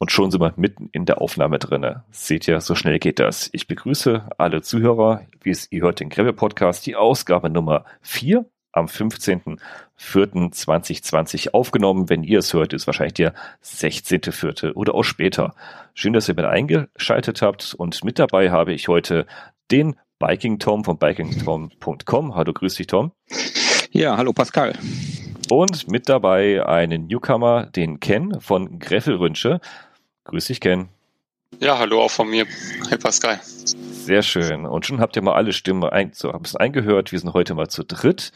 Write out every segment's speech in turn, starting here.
Und schon sind wir mitten in der Aufnahme drinne. Seht ihr, so schnell geht das. Ich begrüße alle Zuhörer, wie es ihr hört den Grebe Podcast, die Ausgabe Nummer 4 am 15.04.2020 aufgenommen. Wenn ihr es hört, ist wahrscheinlich der 16.04. oder auch später. Schön, dass ihr mit eingeschaltet habt und mit dabei habe ich heute den Biking Tom von bikingtom.com. Hallo, grüß dich, Tom. Ja, hallo Pascal. Und mit dabei einen Newcomer, den Ken von Greffelrünsche. Grüß dich, Ken. Ja, hallo auch von mir. Hey Pascal. Sehr schön. Und schon habt ihr mal alle Stimmen ein, so ein bisschen eingehört. Wir sind heute mal zu dritt.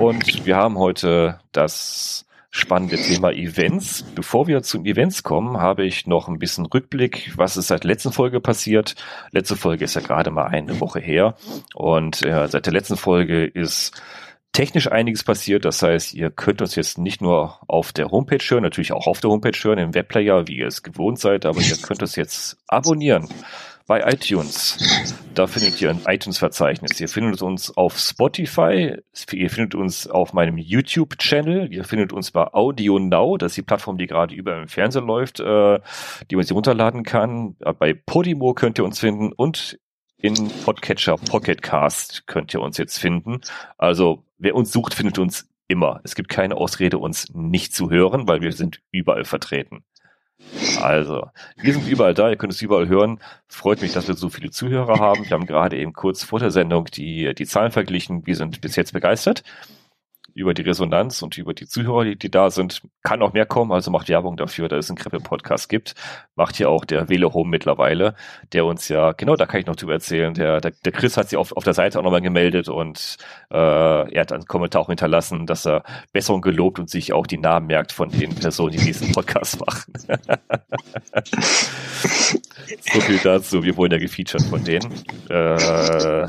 Und wir haben heute das spannende Thema Events. Bevor wir zu Events kommen, habe ich noch ein bisschen Rückblick, was ist seit der letzten Folge passiert. Letzte Folge ist ja gerade mal eine Woche her. Und äh, seit der letzten Folge ist technisch einiges passiert. Das heißt, ihr könnt uns jetzt nicht nur auf der Homepage hören, natürlich auch auf der Homepage hören, im Webplayer, wie ihr es gewohnt seid, aber ihr könnt uns jetzt abonnieren bei iTunes. Da findet ihr ein iTunes-Verzeichnis. Ihr findet uns auf Spotify, ihr findet uns auf meinem YouTube-Channel, ihr findet uns bei Audio Now, das ist die Plattform, die gerade über im Fernsehen läuft, äh, die man sich runterladen kann. Bei Podimo könnt ihr uns finden und in Podcatcher Pocketcast könnt ihr uns jetzt finden. Also wer uns sucht, findet uns immer. Es gibt keine Ausrede, uns nicht zu hören, weil wir sind überall vertreten. Also, wir sind überall da, ihr könnt es überall hören. Freut mich, dass wir so viele Zuhörer haben. Wir haben gerade eben kurz vor der Sendung die, die Zahlen verglichen. Wir sind bis jetzt begeistert über die Resonanz und über die Zuhörer, die, die da sind. Kann auch mehr kommen, also macht Werbung dafür, dass es einen Kreppel-Podcast gibt. Macht hier auch der Wele Home mittlerweile, der uns ja, genau, da kann ich noch drüber erzählen. Der, der, der Chris hat sich auf, auf der Seite auch nochmal gemeldet und äh, er hat einen Kommentar auch hinterlassen, dass er Besserung gelobt und sich auch die Namen merkt von den Personen, die diesen Podcast machen. so viel dazu. Wir wurden ja gefeatured von denen. Äh,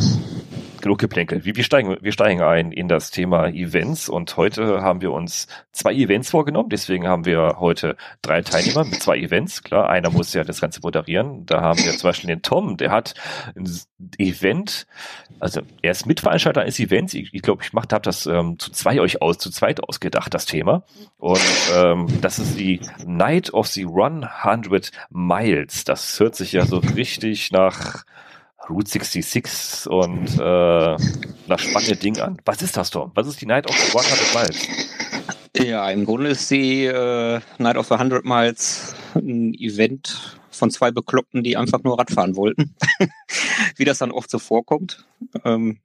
genug Geplänkel. Wir, wir, steigen, wir steigen ein in das Thema Events und heute haben wir uns zwei Events vorgenommen. Deswegen haben wir heute drei Teilnehmer mit zwei Events. Klar, einer muss ja das Ganze moderieren. Da haben wir zum Beispiel den Tom, der hat ein Event, also er ist Mitveranstalter eines Events. Ich glaube, ich, glaub, ich macht, habe das ähm, zu zwei euch aus, zu zweit ausgedacht, das Thema. Und ähm, das ist die Night of the 100 Miles. Das hört sich ja so richtig nach Route 66 und äh, nach spannenden Ding an. Was ist das, Tom? Was ist die Night of the 100 Miles? Ja, im Grunde ist die äh, Night of the 100 Miles ein Event von zwei Bekloppten, die einfach nur Radfahren wollten. Wie das dann oft so vorkommt. Ähm,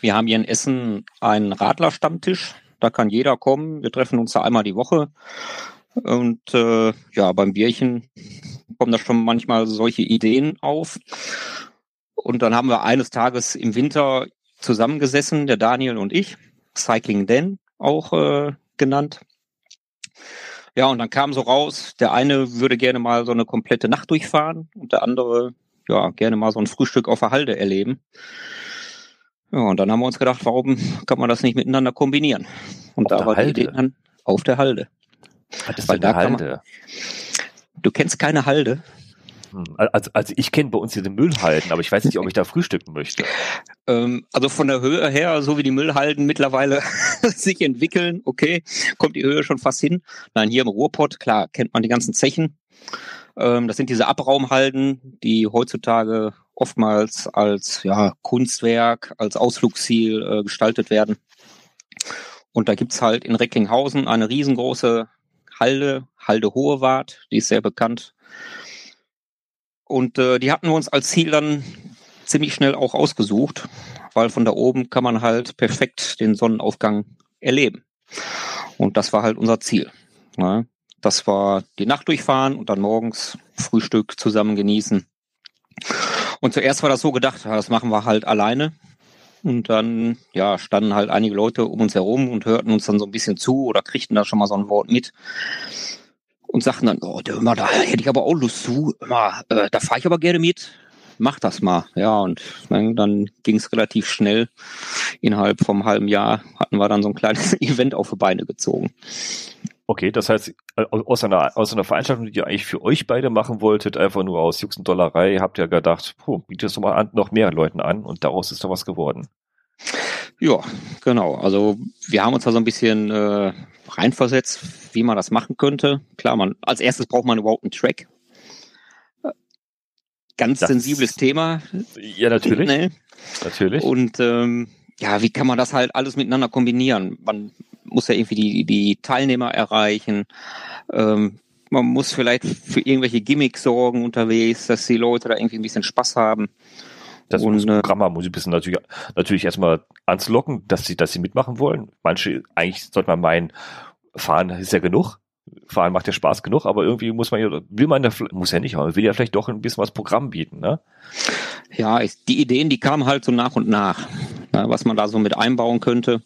wir haben hier in Essen einen Radlerstammtisch. Da kann jeder kommen. Wir treffen uns da einmal die Woche. Und äh, ja, beim Bierchen kommen da schon manchmal solche Ideen auf. Und dann haben wir eines Tages im Winter zusammengesessen, der Daniel und ich, Cycling Den auch äh, genannt. Ja, und dann kam so raus, der eine würde gerne mal so eine komplette Nacht durchfahren und der andere, ja, gerne mal so ein Frühstück auf der Halde erleben. Ja, und dann haben wir uns gedacht, warum kann man das nicht miteinander kombinieren? Und auf da war Halde. die Idee dann auf der Halde. Was ist Weil da Halde? Man, du kennst keine Halde? Also, also ich kenne bei uns hier den Müllhalden, aber ich weiß nicht, ob ich da frühstücken möchte. Ähm, also von der Höhe her, so wie die Müllhalden mittlerweile sich entwickeln, okay, kommt die Höhe schon fast hin. Nein, hier im Ruhrpott, klar, kennt man die ganzen Zechen. Ähm, das sind diese Abraumhalden, die heutzutage oftmals als ja, Kunstwerk, als Ausflugsziel äh, gestaltet werden. Und da gibt's halt in Recklinghausen eine riesengroße Halde, Halde Hohewart, die ist sehr bekannt und äh, die hatten wir uns als Ziel dann ziemlich schnell auch ausgesucht, weil von da oben kann man halt perfekt den Sonnenaufgang erleben. Und das war halt unser Ziel. Ne? Das war die Nacht durchfahren und dann morgens Frühstück zusammen genießen. Und zuerst war das so gedacht, das machen wir halt alleine. Und dann, ja, standen halt einige Leute um uns herum und hörten uns dann so ein bisschen zu oder kriegten da schon mal so ein Wort mit und sagten dann, oh, der, da hätte ich aber auch Lust zu, immer, äh, da fahre ich aber gerne mit, mach das mal. Ja, und dann, dann ging es relativ schnell. Innerhalb vom halben Jahr hatten wir dann so ein kleines Event auf die Beine gezogen. Okay, das heißt, aus einer, aus einer Veranstaltung, die ihr eigentlich für euch beide machen wolltet, einfach nur aus Jux und Dollerei, habt ihr gedacht, puh, bietet es doch mal an, noch mehr Leuten an und daraus ist doch was geworden. Ja, genau. Also wir haben uns da so ein bisschen äh, reinversetzt, wie man das machen könnte. Klar, man als erstes braucht man überhaupt einen Track. Ganz das, sensibles Thema. Ja, natürlich. Nee. Natürlich. Und ähm, ja, wie kann man das halt alles miteinander kombinieren? Man muss ja irgendwie die, die Teilnehmer erreichen. Ähm, man muss vielleicht für irgendwelche Gimmicks sorgen unterwegs, dass die Leute da irgendwie ein bisschen Spaß haben. Das und, äh, Programm muss ich ein bisschen natürlich, natürlich erstmal anzulocken, dass sie, dass sie mitmachen wollen. Manche, eigentlich sollte man meinen, fahren ist ja genug. Fahren macht ja Spaß genug, aber irgendwie muss man ja, will man ja, muss ja nicht, aber will ja vielleicht doch ein bisschen was Programm bieten, ne? Ja, die Ideen, die kamen halt so nach und nach, ne, was man da so mit einbauen könnte.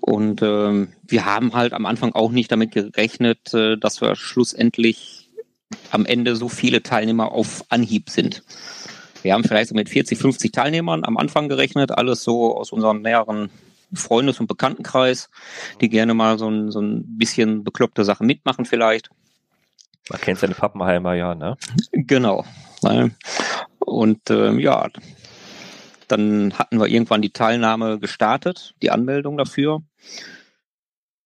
Und ähm, wir haben halt am Anfang auch nicht damit gerechnet, äh, dass wir schlussendlich am Ende so viele Teilnehmer auf Anhieb sind. Wir haben vielleicht so mit 40, 50 Teilnehmern am Anfang gerechnet, alles so aus unserem näheren Freundes- und Bekanntenkreis, die gerne mal so ein, so ein bisschen bekloppte Sachen mitmachen vielleicht. Man kennt seine Pappenheimer ja, ne? Genau. Und ähm, ja, dann hatten wir irgendwann die Teilnahme gestartet, die Anmeldung dafür.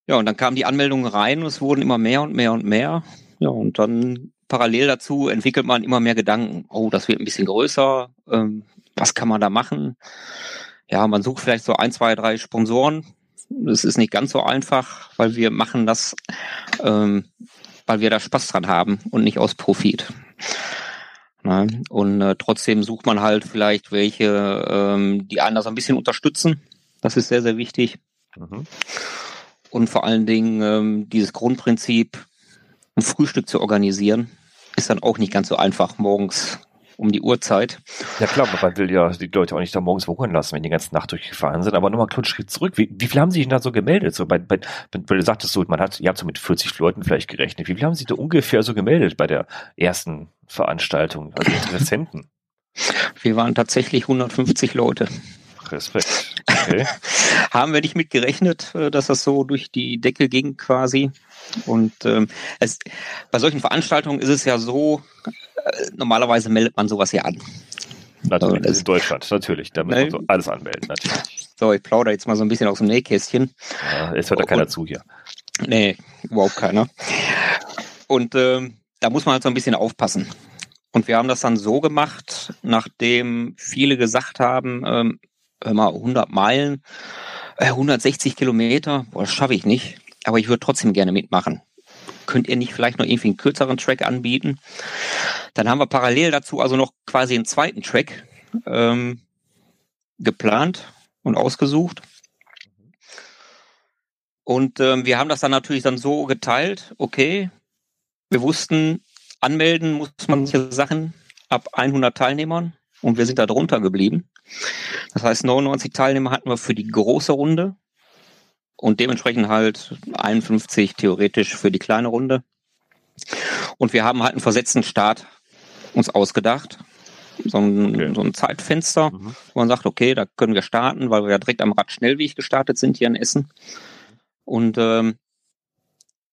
Ja, und dann kamen die Anmeldungen rein und es wurden immer mehr und mehr und mehr. Ja, und dann parallel dazu entwickelt man immer mehr Gedanken. Oh, das wird ein bisschen größer. Ähm, was kann man da machen? Ja, man sucht vielleicht so ein, zwei, drei Sponsoren. Das ist nicht ganz so einfach, weil wir machen das, ähm, weil wir da Spaß dran haben und nicht aus Profit. Na, und äh, trotzdem sucht man halt vielleicht welche, ähm, die einen das ein bisschen unterstützen. Das ist sehr, sehr wichtig. Mhm. Und vor allen Dingen ähm, dieses Grundprinzip, ein Frühstück zu organisieren, ist dann auch nicht ganz so einfach morgens um die Uhrzeit. Ja klar, man will ja die Leute auch nicht da morgens wuchern lassen, wenn die ganze Nacht durchgefahren sind. Aber nochmal einen Schritt zurück. Wie, wie viel haben Sie sich da so gemeldet? So bei, bei, weil du sagtest so, man hat, ihr habt so mit 40 Leuten vielleicht gerechnet. Wie viel haben Sie da ungefähr so gemeldet bei der ersten Veranstaltung, also Interessenten? Wir waren tatsächlich 150 Leute. Respekt. Okay. haben wir nicht mit gerechnet, äh, dass das so durch die Decke ging quasi. Und ähm, es, bei solchen Veranstaltungen ist es ja so, äh, normalerweise meldet man sowas ja an. Natürlich, also, in Deutschland, natürlich. Da muss man so alles anmelden, natürlich. So, ich plaudere jetzt mal so ein bisschen aus dem Nähkästchen. Ja, jetzt hört da keiner zu hier. Nee, überhaupt keiner. Und ähm, da muss man halt so ein bisschen aufpassen. Und wir haben das dann so gemacht, nachdem viele gesagt haben, ähm, hör mal, 100 Meilen, äh, 160 Kilometer, boah, das schaffe ich nicht aber ich würde trotzdem gerne mitmachen. Könnt ihr nicht vielleicht noch irgendwie einen kürzeren Track anbieten? Dann haben wir parallel dazu also noch quasi einen zweiten Track ähm, geplant und ausgesucht. Und ähm, wir haben das dann natürlich dann so geteilt, okay, wir wussten, anmelden muss man solche Sachen ab 100 Teilnehmern und wir sind da drunter geblieben. Das heißt, 99 Teilnehmer hatten wir für die große Runde und dementsprechend halt 51 theoretisch für die kleine Runde. Und wir haben halt einen versetzten Start uns ausgedacht. So ein, okay. so ein Zeitfenster, mhm. wo man sagt, okay, da können wir starten, weil wir ja direkt am Radschnellweg gestartet sind hier in Essen. Und ähm,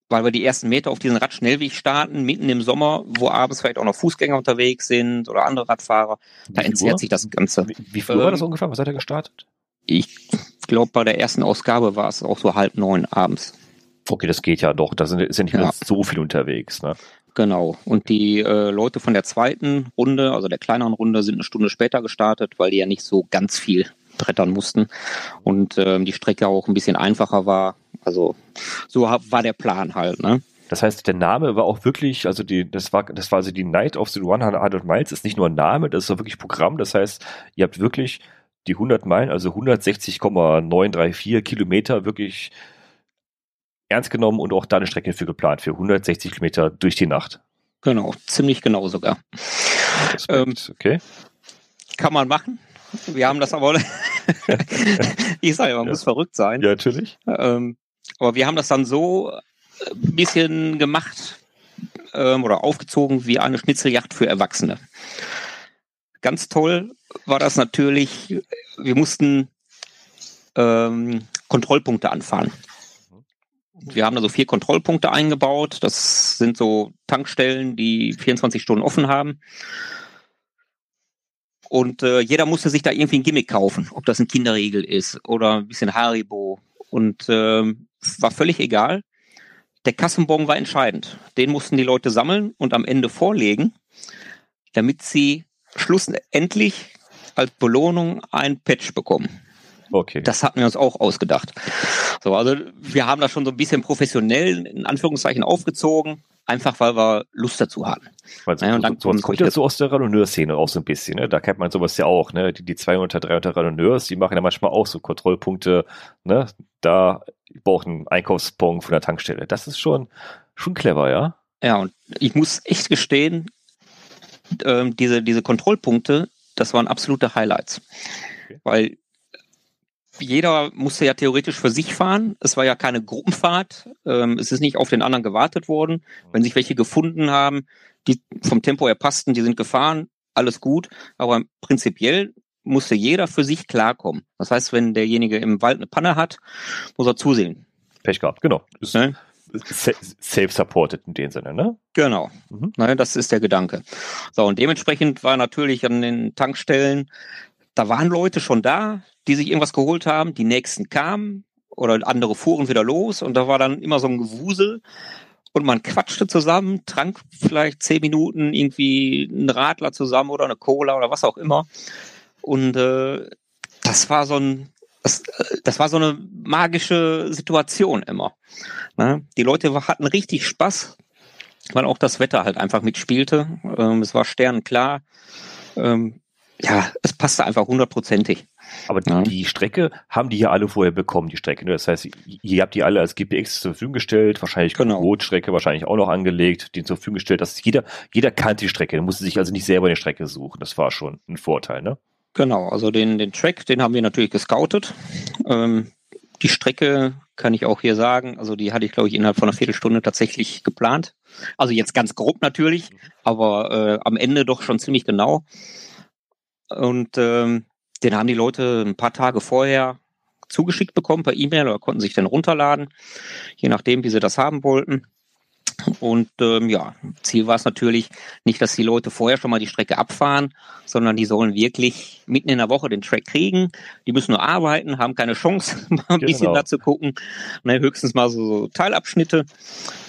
weil wir die ersten Meter auf diesen Radschnellweg starten, mitten im Sommer, wo abends vielleicht auch noch Fußgänger unterwegs sind oder andere Radfahrer, da entzerrt sich das Ganze. Wie, wie viel ähm, war das ungefähr? Was seid ihr gestartet? Ich glaube, bei der ersten Ausgabe war es auch so halb neun abends. Okay, das geht ja doch. Da sind, sind nicht mehr ja. so viel unterwegs. Ne? Genau. Und die äh, Leute von der zweiten Runde, also der kleineren Runde, sind eine Stunde später gestartet, weil die ja nicht so ganz viel brettern mussten und ähm, die Strecke auch ein bisschen einfacher war. Also so war der Plan halt. Ne? Das heißt, der Name war auch wirklich, also die, das war, das war also die Night of the 100 Miles, ist nicht nur ein Name, das ist auch wirklich Programm. Das heißt, ihr habt wirklich die 100 Meilen, also 160,934 Kilometer wirklich ernst genommen und auch da eine Strecke für geplant, für 160 Kilometer durch die Nacht. Genau, ziemlich genau sogar. Ähm, okay. Kann man machen. Wir haben das aber, ich sage, man ja. muss verrückt sein. Ja, natürlich. Ähm, aber wir haben das dann so ein bisschen gemacht ähm, oder aufgezogen wie eine Schnitzeljacht für Erwachsene. Ganz toll war das natürlich, wir mussten ähm, Kontrollpunkte anfahren. Wir haben da so vier Kontrollpunkte eingebaut. Das sind so Tankstellen, die 24 Stunden offen haben. Und äh, jeder musste sich da irgendwie ein Gimmick kaufen, ob das ein Kinderriegel ist oder ein bisschen Haribo. Und äh, war völlig egal. Der Kassenbon war entscheidend. Den mussten die Leute sammeln und am Ende vorlegen, damit sie schlussendlich als Belohnung ein Patch bekommen. Okay. Das hatten wir uns auch ausgedacht. So, also wir haben das schon so ein bisschen professionell in Anführungszeichen aufgezogen, einfach weil wir Lust dazu hatten. Weil so, ja, und dann so, so kommt ja so aus der Randonneur-Szene auch so ein bisschen, ne? Da kennt man sowas ja auch, ne? Die, die 200, 300 Randonneurs, die machen ja manchmal auch so Kontrollpunkte, ne? Da braucht ein Einkaufspunkt von der Tankstelle. Das ist schon, schon clever, ja? Ja, und ich muss echt gestehen, ähm, diese, diese Kontrollpunkte, das waren absolute Highlights. Okay. Weil jeder musste ja theoretisch für sich fahren. Es war ja keine Gruppenfahrt. Ähm, es ist nicht auf den anderen gewartet worden. Wenn sich welche gefunden haben, die vom Tempo her passten, die sind gefahren, alles gut. Aber prinzipiell musste jeder für sich klarkommen. Das heißt, wenn derjenige im Wald eine Panne hat, muss er zusehen. Pech gehabt, genau. Ne? Self-supported in dem Sinne, ne? Genau. Mhm. Ne, das ist der Gedanke. So, und dementsprechend war natürlich an den Tankstellen, da waren Leute schon da, die sich irgendwas geholt haben, die nächsten kamen oder andere fuhren wieder los und da war dann immer so ein Gewusel und man quatschte zusammen, trank vielleicht zehn Minuten irgendwie einen Radler zusammen oder eine Cola oder was auch immer. Und äh, das war so ein, das, das war so eine magische Situation immer. Ne? Die Leute hatten richtig Spaß, weil auch das Wetter halt einfach mitspielte. Ähm, es war sternklar. Ähm, ja, es passte einfach hundertprozentig. Aber die, ja. die, Strecke haben die ja alle vorher bekommen, die Strecke. Ne? Das heißt, ihr habt die alle als GPX zur Verfügung gestellt, wahrscheinlich genau. Rotstrecke wahrscheinlich auch noch angelegt, die zur Verfügung gestellt. dass jeder, jeder kannte die Strecke, musste sich also nicht selber eine Strecke suchen. Das war schon ein Vorteil, ne? Genau, also den, den Track, den haben wir natürlich gescoutet. Ähm, die Strecke kann ich auch hier sagen, also die hatte ich, glaube ich, innerhalb von einer Viertelstunde tatsächlich geplant. Also jetzt ganz grob natürlich, mhm. aber äh, am Ende doch schon ziemlich genau. Und ähm, den haben die Leute ein paar Tage vorher zugeschickt bekommen per E-Mail oder konnten sich dann runterladen, je nachdem, wie sie das haben wollten. Und ähm, ja, Ziel war es natürlich nicht, dass die Leute vorher schon mal die Strecke abfahren, sondern die sollen wirklich mitten in der Woche den Track kriegen. Die müssen nur arbeiten, haben keine Chance, mal ein genau. bisschen da zu gucken. Ne, höchstens mal so, so Teilabschnitte.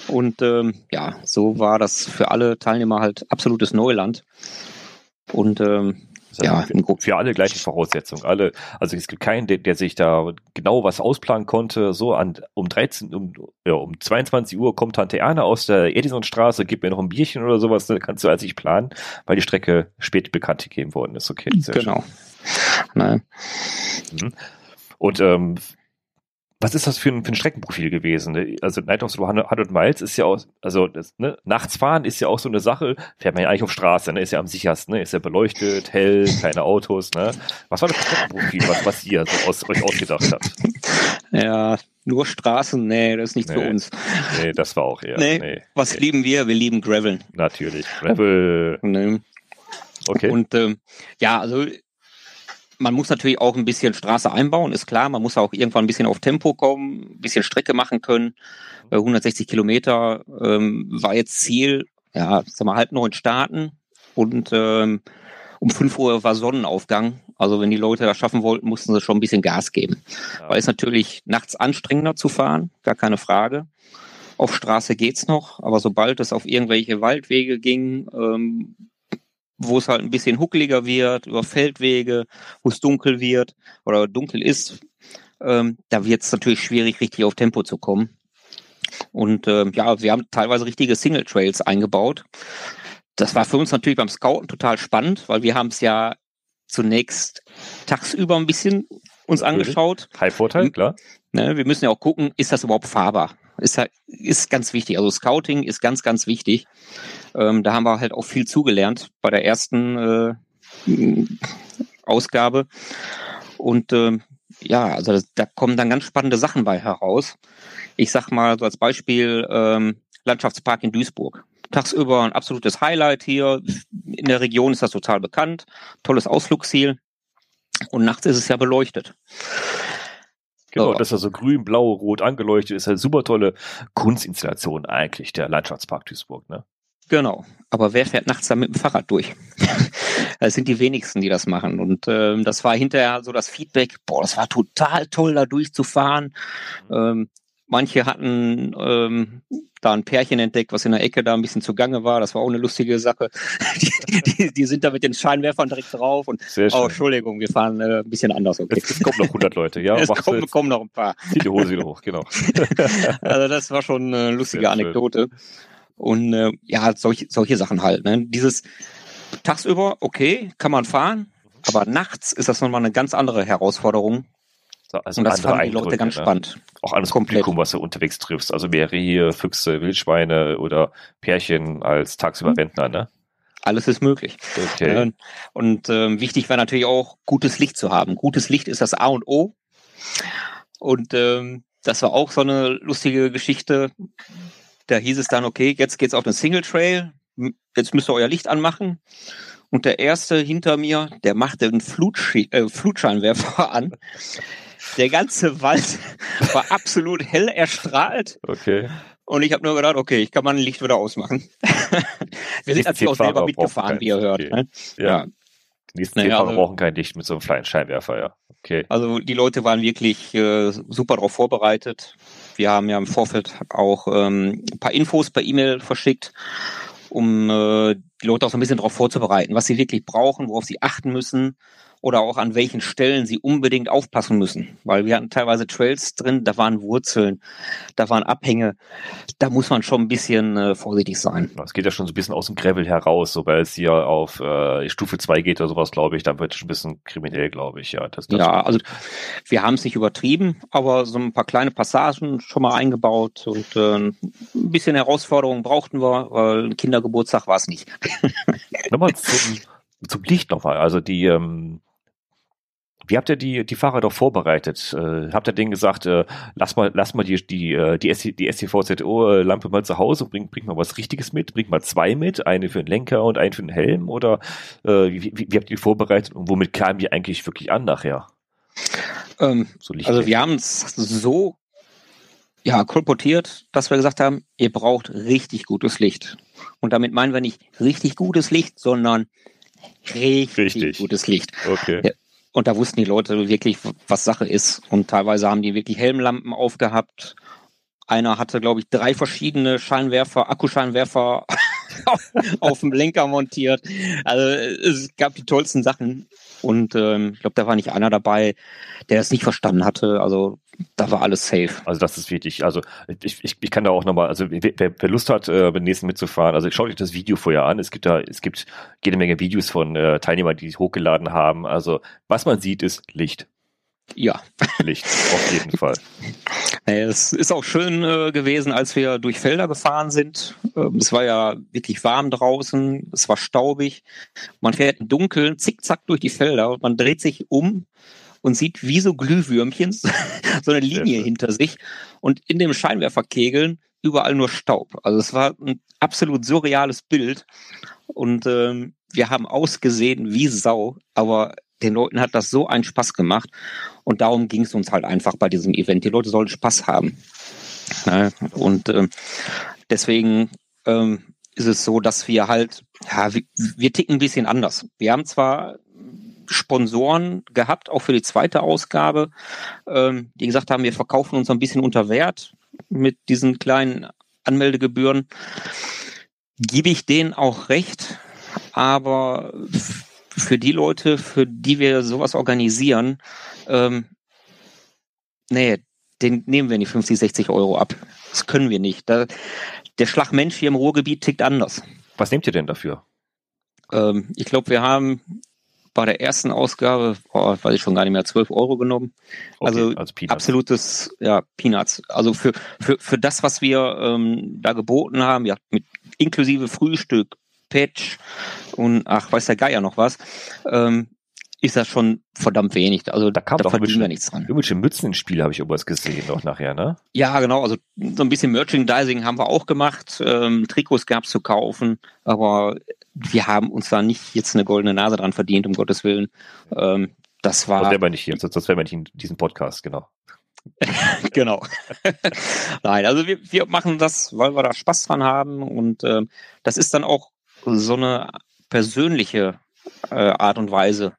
Und ähm, ja, so war das für alle Teilnehmer halt absolutes Neuland. Und ähm, ja, für, für alle gleiche Voraussetzungen. Alle, also es gibt keinen, der, der sich da genau was ausplanen konnte. So an um 13, um, ja, um 22 Uhr kommt Tante Erna aus der Edisonstraße, gibt mir noch ein Bierchen oder sowas, ne, kannst du als ich planen, weil die Strecke spät bekannt gegeben worden ist. Okay, sehr genau. Schön. Nein. Mhm. Und ähm, was ist das für ein, für ein Streckenprofil gewesen? Ne? Also Night of the 100 Miles ist ja auch, also das, ne, nachts fahren ist ja auch so eine Sache, fährt man ja eigentlich auf Straße, ne? ist ja am sichersten, ne? ist ja beleuchtet, hell, keine Autos. Ne? Was war das Streckenprofil, was, was ihr so aus, euch ausgedacht habt? Ja, nur Straßen, nee, das ist nichts nee, für uns. Nee, das war auch eher. Nee, nee was nee. lieben wir? Wir lieben Gravel. Natürlich, Gravel. Nee. Okay. Und ähm, ja, also man muss natürlich auch ein bisschen Straße einbauen, ist klar. Man muss auch irgendwann ein bisschen auf Tempo kommen, ein bisschen Strecke machen können. 160 Kilometer ähm, war jetzt Ziel, ja, sag mal, halb neun starten und ähm, um fünf Uhr war Sonnenaufgang. Also wenn die Leute das schaffen wollten, mussten sie schon ein bisschen Gas geben. Ja. Weil es natürlich nachts anstrengender zu fahren, gar keine Frage. Auf Straße geht's noch, aber sobald es auf irgendwelche Waldwege ging, ähm, wo es halt ein bisschen huckeliger wird, über Feldwege, wo es dunkel wird oder dunkel ist, ähm, da wird es natürlich schwierig, richtig auf Tempo zu kommen. Und ähm, ja, wir haben teilweise richtige Single Trails eingebaut. Das war für uns natürlich beim Scouten total spannend, weil wir haben es ja zunächst tagsüber ein bisschen uns angeschaut. High Vorteil, klar. Ne, wir müssen ja auch gucken, ist das überhaupt fahrbar? Ist, halt, ist ganz wichtig. Also Scouting ist ganz, ganz wichtig. Ähm, da haben wir halt auch viel zugelernt bei der ersten äh, Ausgabe. Und ähm, ja, also das, da kommen dann ganz spannende Sachen bei heraus. Ich sag mal so als Beispiel ähm, Landschaftspark in Duisburg. Tagsüber ein absolutes Highlight hier. In der Region ist das total bekannt. Tolles Ausflugsziel. Und nachts ist es ja beleuchtet. Genau, oh. das ist so grün, blau, rot angeleuchtet ist. Eine super tolle Kunstinstallation eigentlich, der Landschaftspark Duisburg, ne? Genau. Aber wer fährt nachts da mit dem Fahrrad durch? Es sind die wenigsten, die das machen. Und ähm, das war hinterher so das Feedback, boah, das war total toll, da durchzufahren. Ähm, manche hatten ähm, da ein Pärchen entdeckt, was in der Ecke da ein bisschen zugange war. Das war auch eine lustige Sache. Die, die, die sind da mit den Scheinwerfern direkt drauf und Sehr schön. oh, Entschuldigung, wir fahren äh, ein bisschen anders. Okay. Es, es kommen noch 100 Leute, ja. es kommen, jetzt. kommen noch ein paar. Zieh die Hose wieder hoch, genau. Also das war schon eine lustige Sehr schön. Anekdote. Und äh, ja, solche, solche Sachen halt. Ne? Dieses tagsüber, okay, kann man fahren, aber nachts ist das nochmal eine ganz andere Herausforderung. So, Also Und das fanden die Leute ganz ne? spannend. Auch alles Komplett. Publikum, was du unterwegs triffst. Also mehrere hier, Füchse, Wildschweine oder Pärchen als tagsüber Mhm. Rentner, ne? Alles ist möglich. Okay. Äh, Und ähm, wichtig war natürlich auch, gutes Licht zu haben. Gutes Licht ist das A und O. Und ähm, das war auch so eine lustige Geschichte. Da hieß es dann, okay, jetzt geht's auf den Single Trail. Jetzt müsst ihr euer Licht anmachen. Und der erste hinter mir, der machte einen Flutschi äh, Flutscheinwerfer an. Der ganze Wald war absolut hell erstrahlt. Okay. Und ich habe nur gedacht, okay, ich kann mein Licht wieder ausmachen. Wir sind natürlich auch selber mitgefahren, wie ihr hört. Okay. Ne? Ja. Ja. Die nächsten Naja, also- brauchen kein Licht mit so einem kleinen Scheinwerfer, ja. Okay. Also die Leute waren wirklich äh, super darauf vorbereitet. Wir haben ja im Vorfeld auch ähm, ein paar Infos per E-Mail verschickt, um äh, die Leute auch so ein bisschen darauf vorzubereiten, was sie wirklich brauchen, worauf sie achten müssen oder auch an welchen Stellen sie unbedingt aufpassen müssen. Weil wir hatten teilweise Trails drin, da waren Wurzeln, da waren Abhänge. Da muss man schon ein bisschen äh, vorsichtig sein. Es geht ja schon so ein bisschen aus dem Gravel heraus, sobald es hier auf äh, Stufe 2 geht oder sowas, glaube ich, dann wird es schon ein bisschen kriminell, glaube ich, ja. Das, das Ja, also wir haben es nicht übertrieben, aber so ein paar kleine Passagen schon mal eingebaut und äh, ein bisschen Herausforderung brauchten wir, weil ein Kindergeburtstag war es nicht. Nochmal zum, zum Licht nochmal. Also die, ähm, wie habt ihr die, die Fahrer doch vorbereitet? Äh, habt ihr denen gesagt, äh, lass mal, lass mal die, die, äh, die, SC, die SCVZO-Lampe mal zu Hause und bring, bring mal was Richtiges mit, bring mal zwei mit, eine für den Lenker und eine für den Helm oder äh, wie, wie, wie habt ihr die vorbereitet und womit kamen die eigentlich wirklich an nachher? Ähm, So also wir haben es so ja, kolportiert, dass wir gesagt haben, ihr braucht richtig gutes Licht. Und damit meinen wir nicht richtig gutes Licht, sondern richtig, Richtig. gutes Licht. Okay. Ja. Und da wussten die Leute wirklich, was Sache ist. Und teilweise haben die wirklich Helmlampen aufgehabt. Einer hatte, glaube ich, drei verschiedene Scheinwerfer, Akkuscheinwerfer auf dem Lenker montiert. Also es gab die tollsten Sachen. Und ähm, ich glaube, da war nicht einer dabei, der das nicht verstanden hatte. Also da war alles safe. Also das ist wichtig. Also ich, ich, ich kann da auch nochmal, also wer, wer Lust hat, äh, beim nächsten mitzufahren, also schaut euch das Video vorher an. Es gibt da, es gibt jede Menge Videos von äh, Teilnehmern, die es hochgeladen haben. Also was man sieht, ist Licht. Ja, Licht, auf jeden Fall. Es ist auch schön äh, gewesen, als wir durch Felder gefahren sind. Ähm, es war ja wirklich warm draußen, es war staubig. Man fährt im Dunkeln zickzack durch die Felder und man dreht sich um und sieht wie so Glühwürmchen so eine Linie hinter sich und in dem Scheinwerferkegeln überall nur Staub. Also es war ein absolut surreales Bild und ähm, wir haben ausgesehen wie Sau, aber den Leuten hat das so einen Spaß gemacht und darum ging es uns halt einfach bei diesem Event. Die Leute sollen Spaß haben. Ne? Und ähm, deswegen ähm, ist es so, dass wir halt, ja, wir, wir ticken ein bisschen anders. Wir haben zwar Sponsoren gehabt, auch für die zweite Ausgabe, ähm, die gesagt haben, wir verkaufen uns ein bisschen unter Wert mit diesen kleinen Anmeldegebühren. Gebe ich denen auch recht, aber für die Leute, für die wir sowas organisieren, ähm, nee, den nehmen wir nicht 50, 60 Euro ab. Das können wir nicht. Da, der Schlagmensch hier im Ruhrgebiet tickt anders. Was nehmt ihr denn dafür? Ähm, ich glaube, wir haben bei der ersten Ausgabe, boah, weiß ich schon gar nicht mehr, 12 Euro genommen. Okay, Also als Peanuts. Absolutes, ja, Peanuts. Also für, für, für das, was wir ähm, da geboten haben, ja, mit inklusive Frühstück, Patch und ach, weiß der Geier noch was, ähm, ist das schon verdammt wenig. Also Da kam da doch verdienen wir nichts dran. Irgendwelche Mützen ins Spiel habe ich irgendwas gesehen noch nachher, ne? Ja, genau. Also so ein bisschen Merchandising haben wir auch gemacht. Ähm, Trikots gab's zu kaufen, aber wir haben uns da nicht jetzt eine goldene Nase dran verdient, um Gottes Willen. Ähm, das war wäre man nicht hier, sonst sonst wäre man nicht in diesem Podcast, genau. genau. Nein, also wir, wir machen das, weil wir da Spaß dran haben und ähm, das ist dann auch so eine persönliche äh, Art und Weise,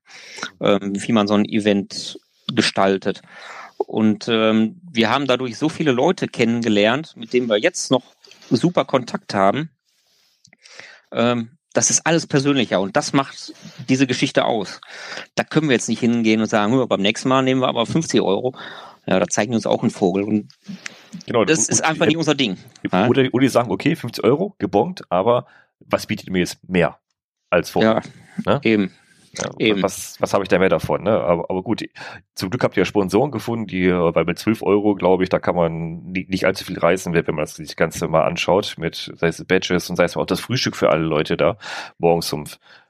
ähm, wie man so ein Event gestaltet. Und ähm, wir haben dadurch so viele Leute kennengelernt, mit denen wir jetzt noch super Kontakt haben. Ähm, das ist alles persönlicher und das macht diese Geschichte aus. Da können wir jetzt nicht hingehen und sagen, beim nächsten Mal nehmen wir aber 50 Euro. Ja, da zeigen wir uns auch einen Vogel. Und genau, das und, ist einfach und, nicht unser Ding. Oder, oder die sagen, okay, 50 Euro, gebongt, aber was bietet mir jetzt mehr als vorher? Ja, ne? eben. Ja, Eben. Was, was habe ich da mehr davon? Ne? Aber, aber gut, zum Glück habt ihr ja Sponsoren gefunden, die, weil mit 12 Euro, glaube ich, da kann man nicht, nicht allzu viel reißen, wenn man das Ganze mal anschaut, mit sei es Badges und sei es auch das Frühstück für alle Leute da, morgens um,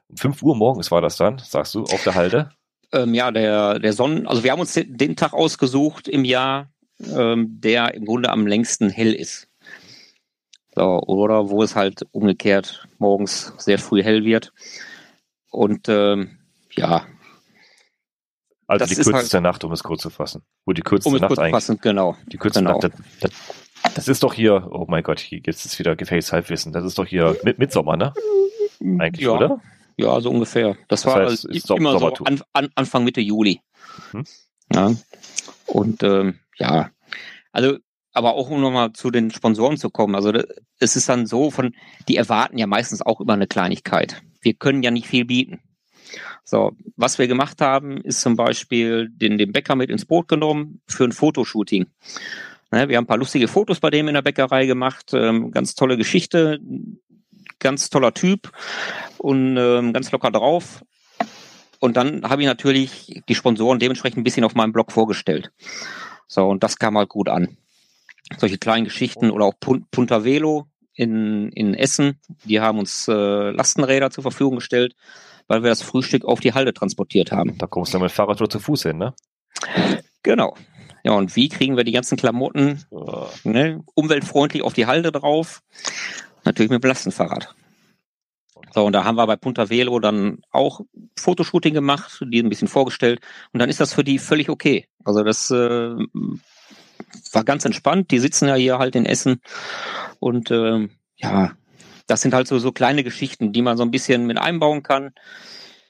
um 5 Uhr morgens war das dann, sagst du, auf der Halde? Ähm, ja, der, der Sonnen, also wir haben uns den, den Tag ausgesucht im Jahr, ähm, der im Grunde am längsten hell ist. So, oder wo es halt umgekehrt morgens sehr früh hell wird. Und ähm, ja. Also das die kürzeste halt, Nacht, um es kurz zu fassen. Wo die kürzeste um es Nacht kurz eigentlich. Fassen, genau. Die kürzeste genau. Nacht, das, das, das, ist doch hier, oh mein Gott, jetzt ist wieder gefährliches Halbwissen. Das ist doch hier mit Mitsommer, ne? Eigentlich, ja. oder? Ja, so ungefähr. Das, das war heißt, also immer so an, an, Anfang Mitte Juli. Hm? Ja. Und ähm, ja, also aber auch um nochmal zu den Sponsoren zu kommen. Also es ist dann so von, die erwarten ja meistens auch immer eine Kleinigkeit. Wir können ja nicht viel bieten. So, was wir gemacht haben, ist zum Beispiel den, den Bäcker mit ins Boot genommen für ein Fotoshooting. Ne, wir haben ein paar lustige Fotos bei dem in der Bäckerei gemacht, ähm, ganz tolle Geschichte, ganz toller Typ und ähm, ganz locker drauf. Und dann habe ich natürlich die Sponsoren dementsprechend ein bisschen auf meinem Blog vorgestellt. So, und das kam halt gut an solche kleinen Geschichten oder auch Punta Velo in, in Essen, die haben uns äh, Lastenräder zur Verfügung gestellt, weil wir das Frühstück auf die Halde transportiert haben. Da kommst du mit Fahrrad oder zu Fuß hin, ne? Genau. Ja, und wie kriegen wir die ganzen Klamotten oh. ne, umweltfreundlich auf die Halde drauf? Natürlich mit dem Lastenfahrrad. So, und da haben wir bei Punta Velo dann auch Fotoshooting gemacht, die ein bisschen vorgestellt. Und dann ist das für die völlig okay. Also das äh, war ganz entspannt. Die sitzen ja hier halt in Essen und äh, ja, das sind halt so, so kleine Geschichten, die man so ein bisschen mit einbauen kann.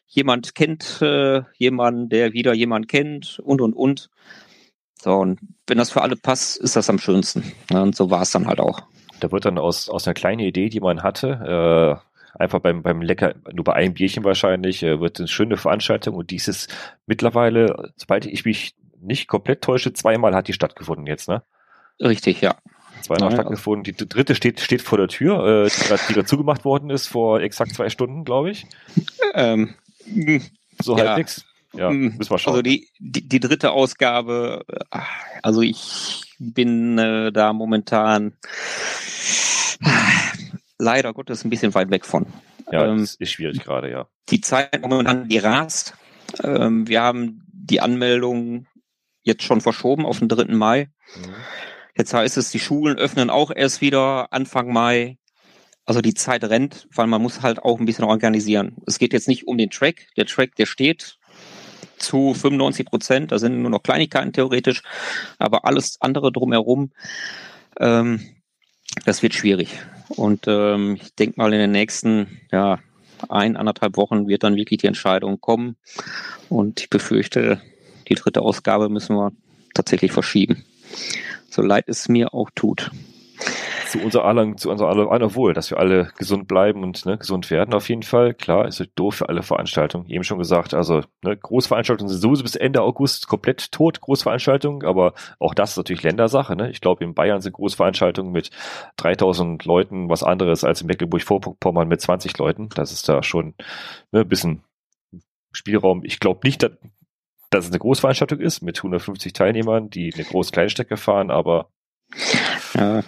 Jemand kennt äh, jemanden, der wieder jemand kennt und und und. So, und wenn das für alle passt, ist das am schönsten. Ja, und so war es dann halt auch. Da wird dann aus, aus einer kleinen Idee, die man hatte, äh, einfach beim, beim Lecker, nur bei einem Bierchen wahrscheinlich, äh, wird eine schöne Veranstaltung und dieses mittlerweile, sobald ich mich nicht komplett täusche, zweimal hat die stattgefunden jetzt, ne? Richtig, ja. Zweimal ja, stattgefunden. Die dritte steht, steht vor der Tür, äh, die gerade zugemacht worden ist vor exakt zwei Stunden, glaube ich. Ähm, so ja. halbwegs. Ja, hm. müssen wir schauen. Also die, die, die dritte Ausgabe, äh, also ich bin äh, da momentan leider Gottes ein bisschen weit weg von. Ja, ähm, das ist schwierig gerade, ja. Die Zeit momentan, die rast. Ähm, wir haben die Anmeldung jetzt schon verschoben auf den 3. Mai. Mhm. Jetzt heißt es, die Schulen öffnen auch erst wieder Anfang Mai. Also die Zeit rennt, weil man muss halt auch ein bisschen organisieren. Es geht jetzt nicht um den Track. Der Track, der steht zu 95 Prozent. Da sind nur noch Kleinigkeiten theoretisch. Aber alles andere drumherum, ähm, das wird schwierig. Und ähm, ich denke mal in den nächsten, ja, ein, anderthalb Wochen wird dann wirklich die Entscheidung kommen. Und ich befürchte, die dritte Ausgabe müssen wir tatsächlich verschieben. So leid es mir auch tut. Zu unser aller, zu unser aller, aller Wohl, dass wir alle gesund bleiben und ne, gesund werden auf jeden Fall. Klar, ist doof für alle Veranstaltungen. Eben schon gesagt, also ne, Großveranstaltungen sind sowieso bis Ende August komplett tot, Großveranstaltungen, aber auch das ist natürlich Ländersache. Ne? Ich glaube, in Bayern sind Großveranstaltungen mit 3000 Leuten was anderes als in Mecklenburg-Vorpommern mit 20 Leuten. Das ist da schon ne, ein bisschen Spielraum. Ich glaube nicht, dass, dass es eine Großveranstaltung ist mit 150 Teilnehmern, die eine große Kleinstrecke fahren, aber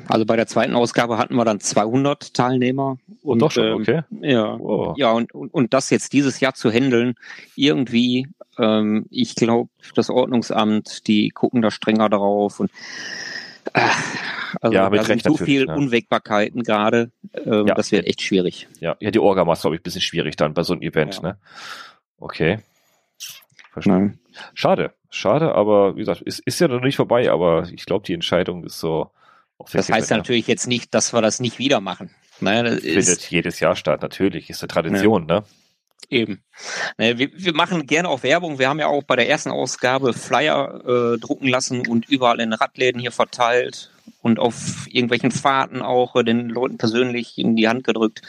also bei der zweiten Ausgabe hatten wir dann 200 Teilnehmer. Und, und doch schon, ähm, okay. Ja, wow. ja und, und, und das jetzt dieses Jahr zu handeln, irgendwie, ähm, ich glaube, das Ordnungsamt, die gucken da strenger drauf und äh, also ja, da sind so viele ja. Unwägbarkeiten gerade, ähm, ja. das wird echt schwierig. Ja, ja die Orga macht glaube ich ein bisschen schwierig dann bei so einem Event, ja. ne? Okay. Verstanden. Schade, schade, aber wie gesagt, ist, ist ja noch nicht vorbei, aber ich glaube, die Entscheidung ist so. Das heißt natürlich jetzt nicht, dass wir das nicht wieder machen. Naja, das findet jedes Jahr statt, natürlich, ist eine Tradition, ja. ne? Eben. Wir, wir, machen gerne auch Werbung. Wir haben ja auch bei der ersten Ausgabe Flyer äh, drucken lassen und überall in Radläden hier verteilt und auf irgendwelchen Fahrten auch äh, den Leuten persönlich in die Hand gedrückt.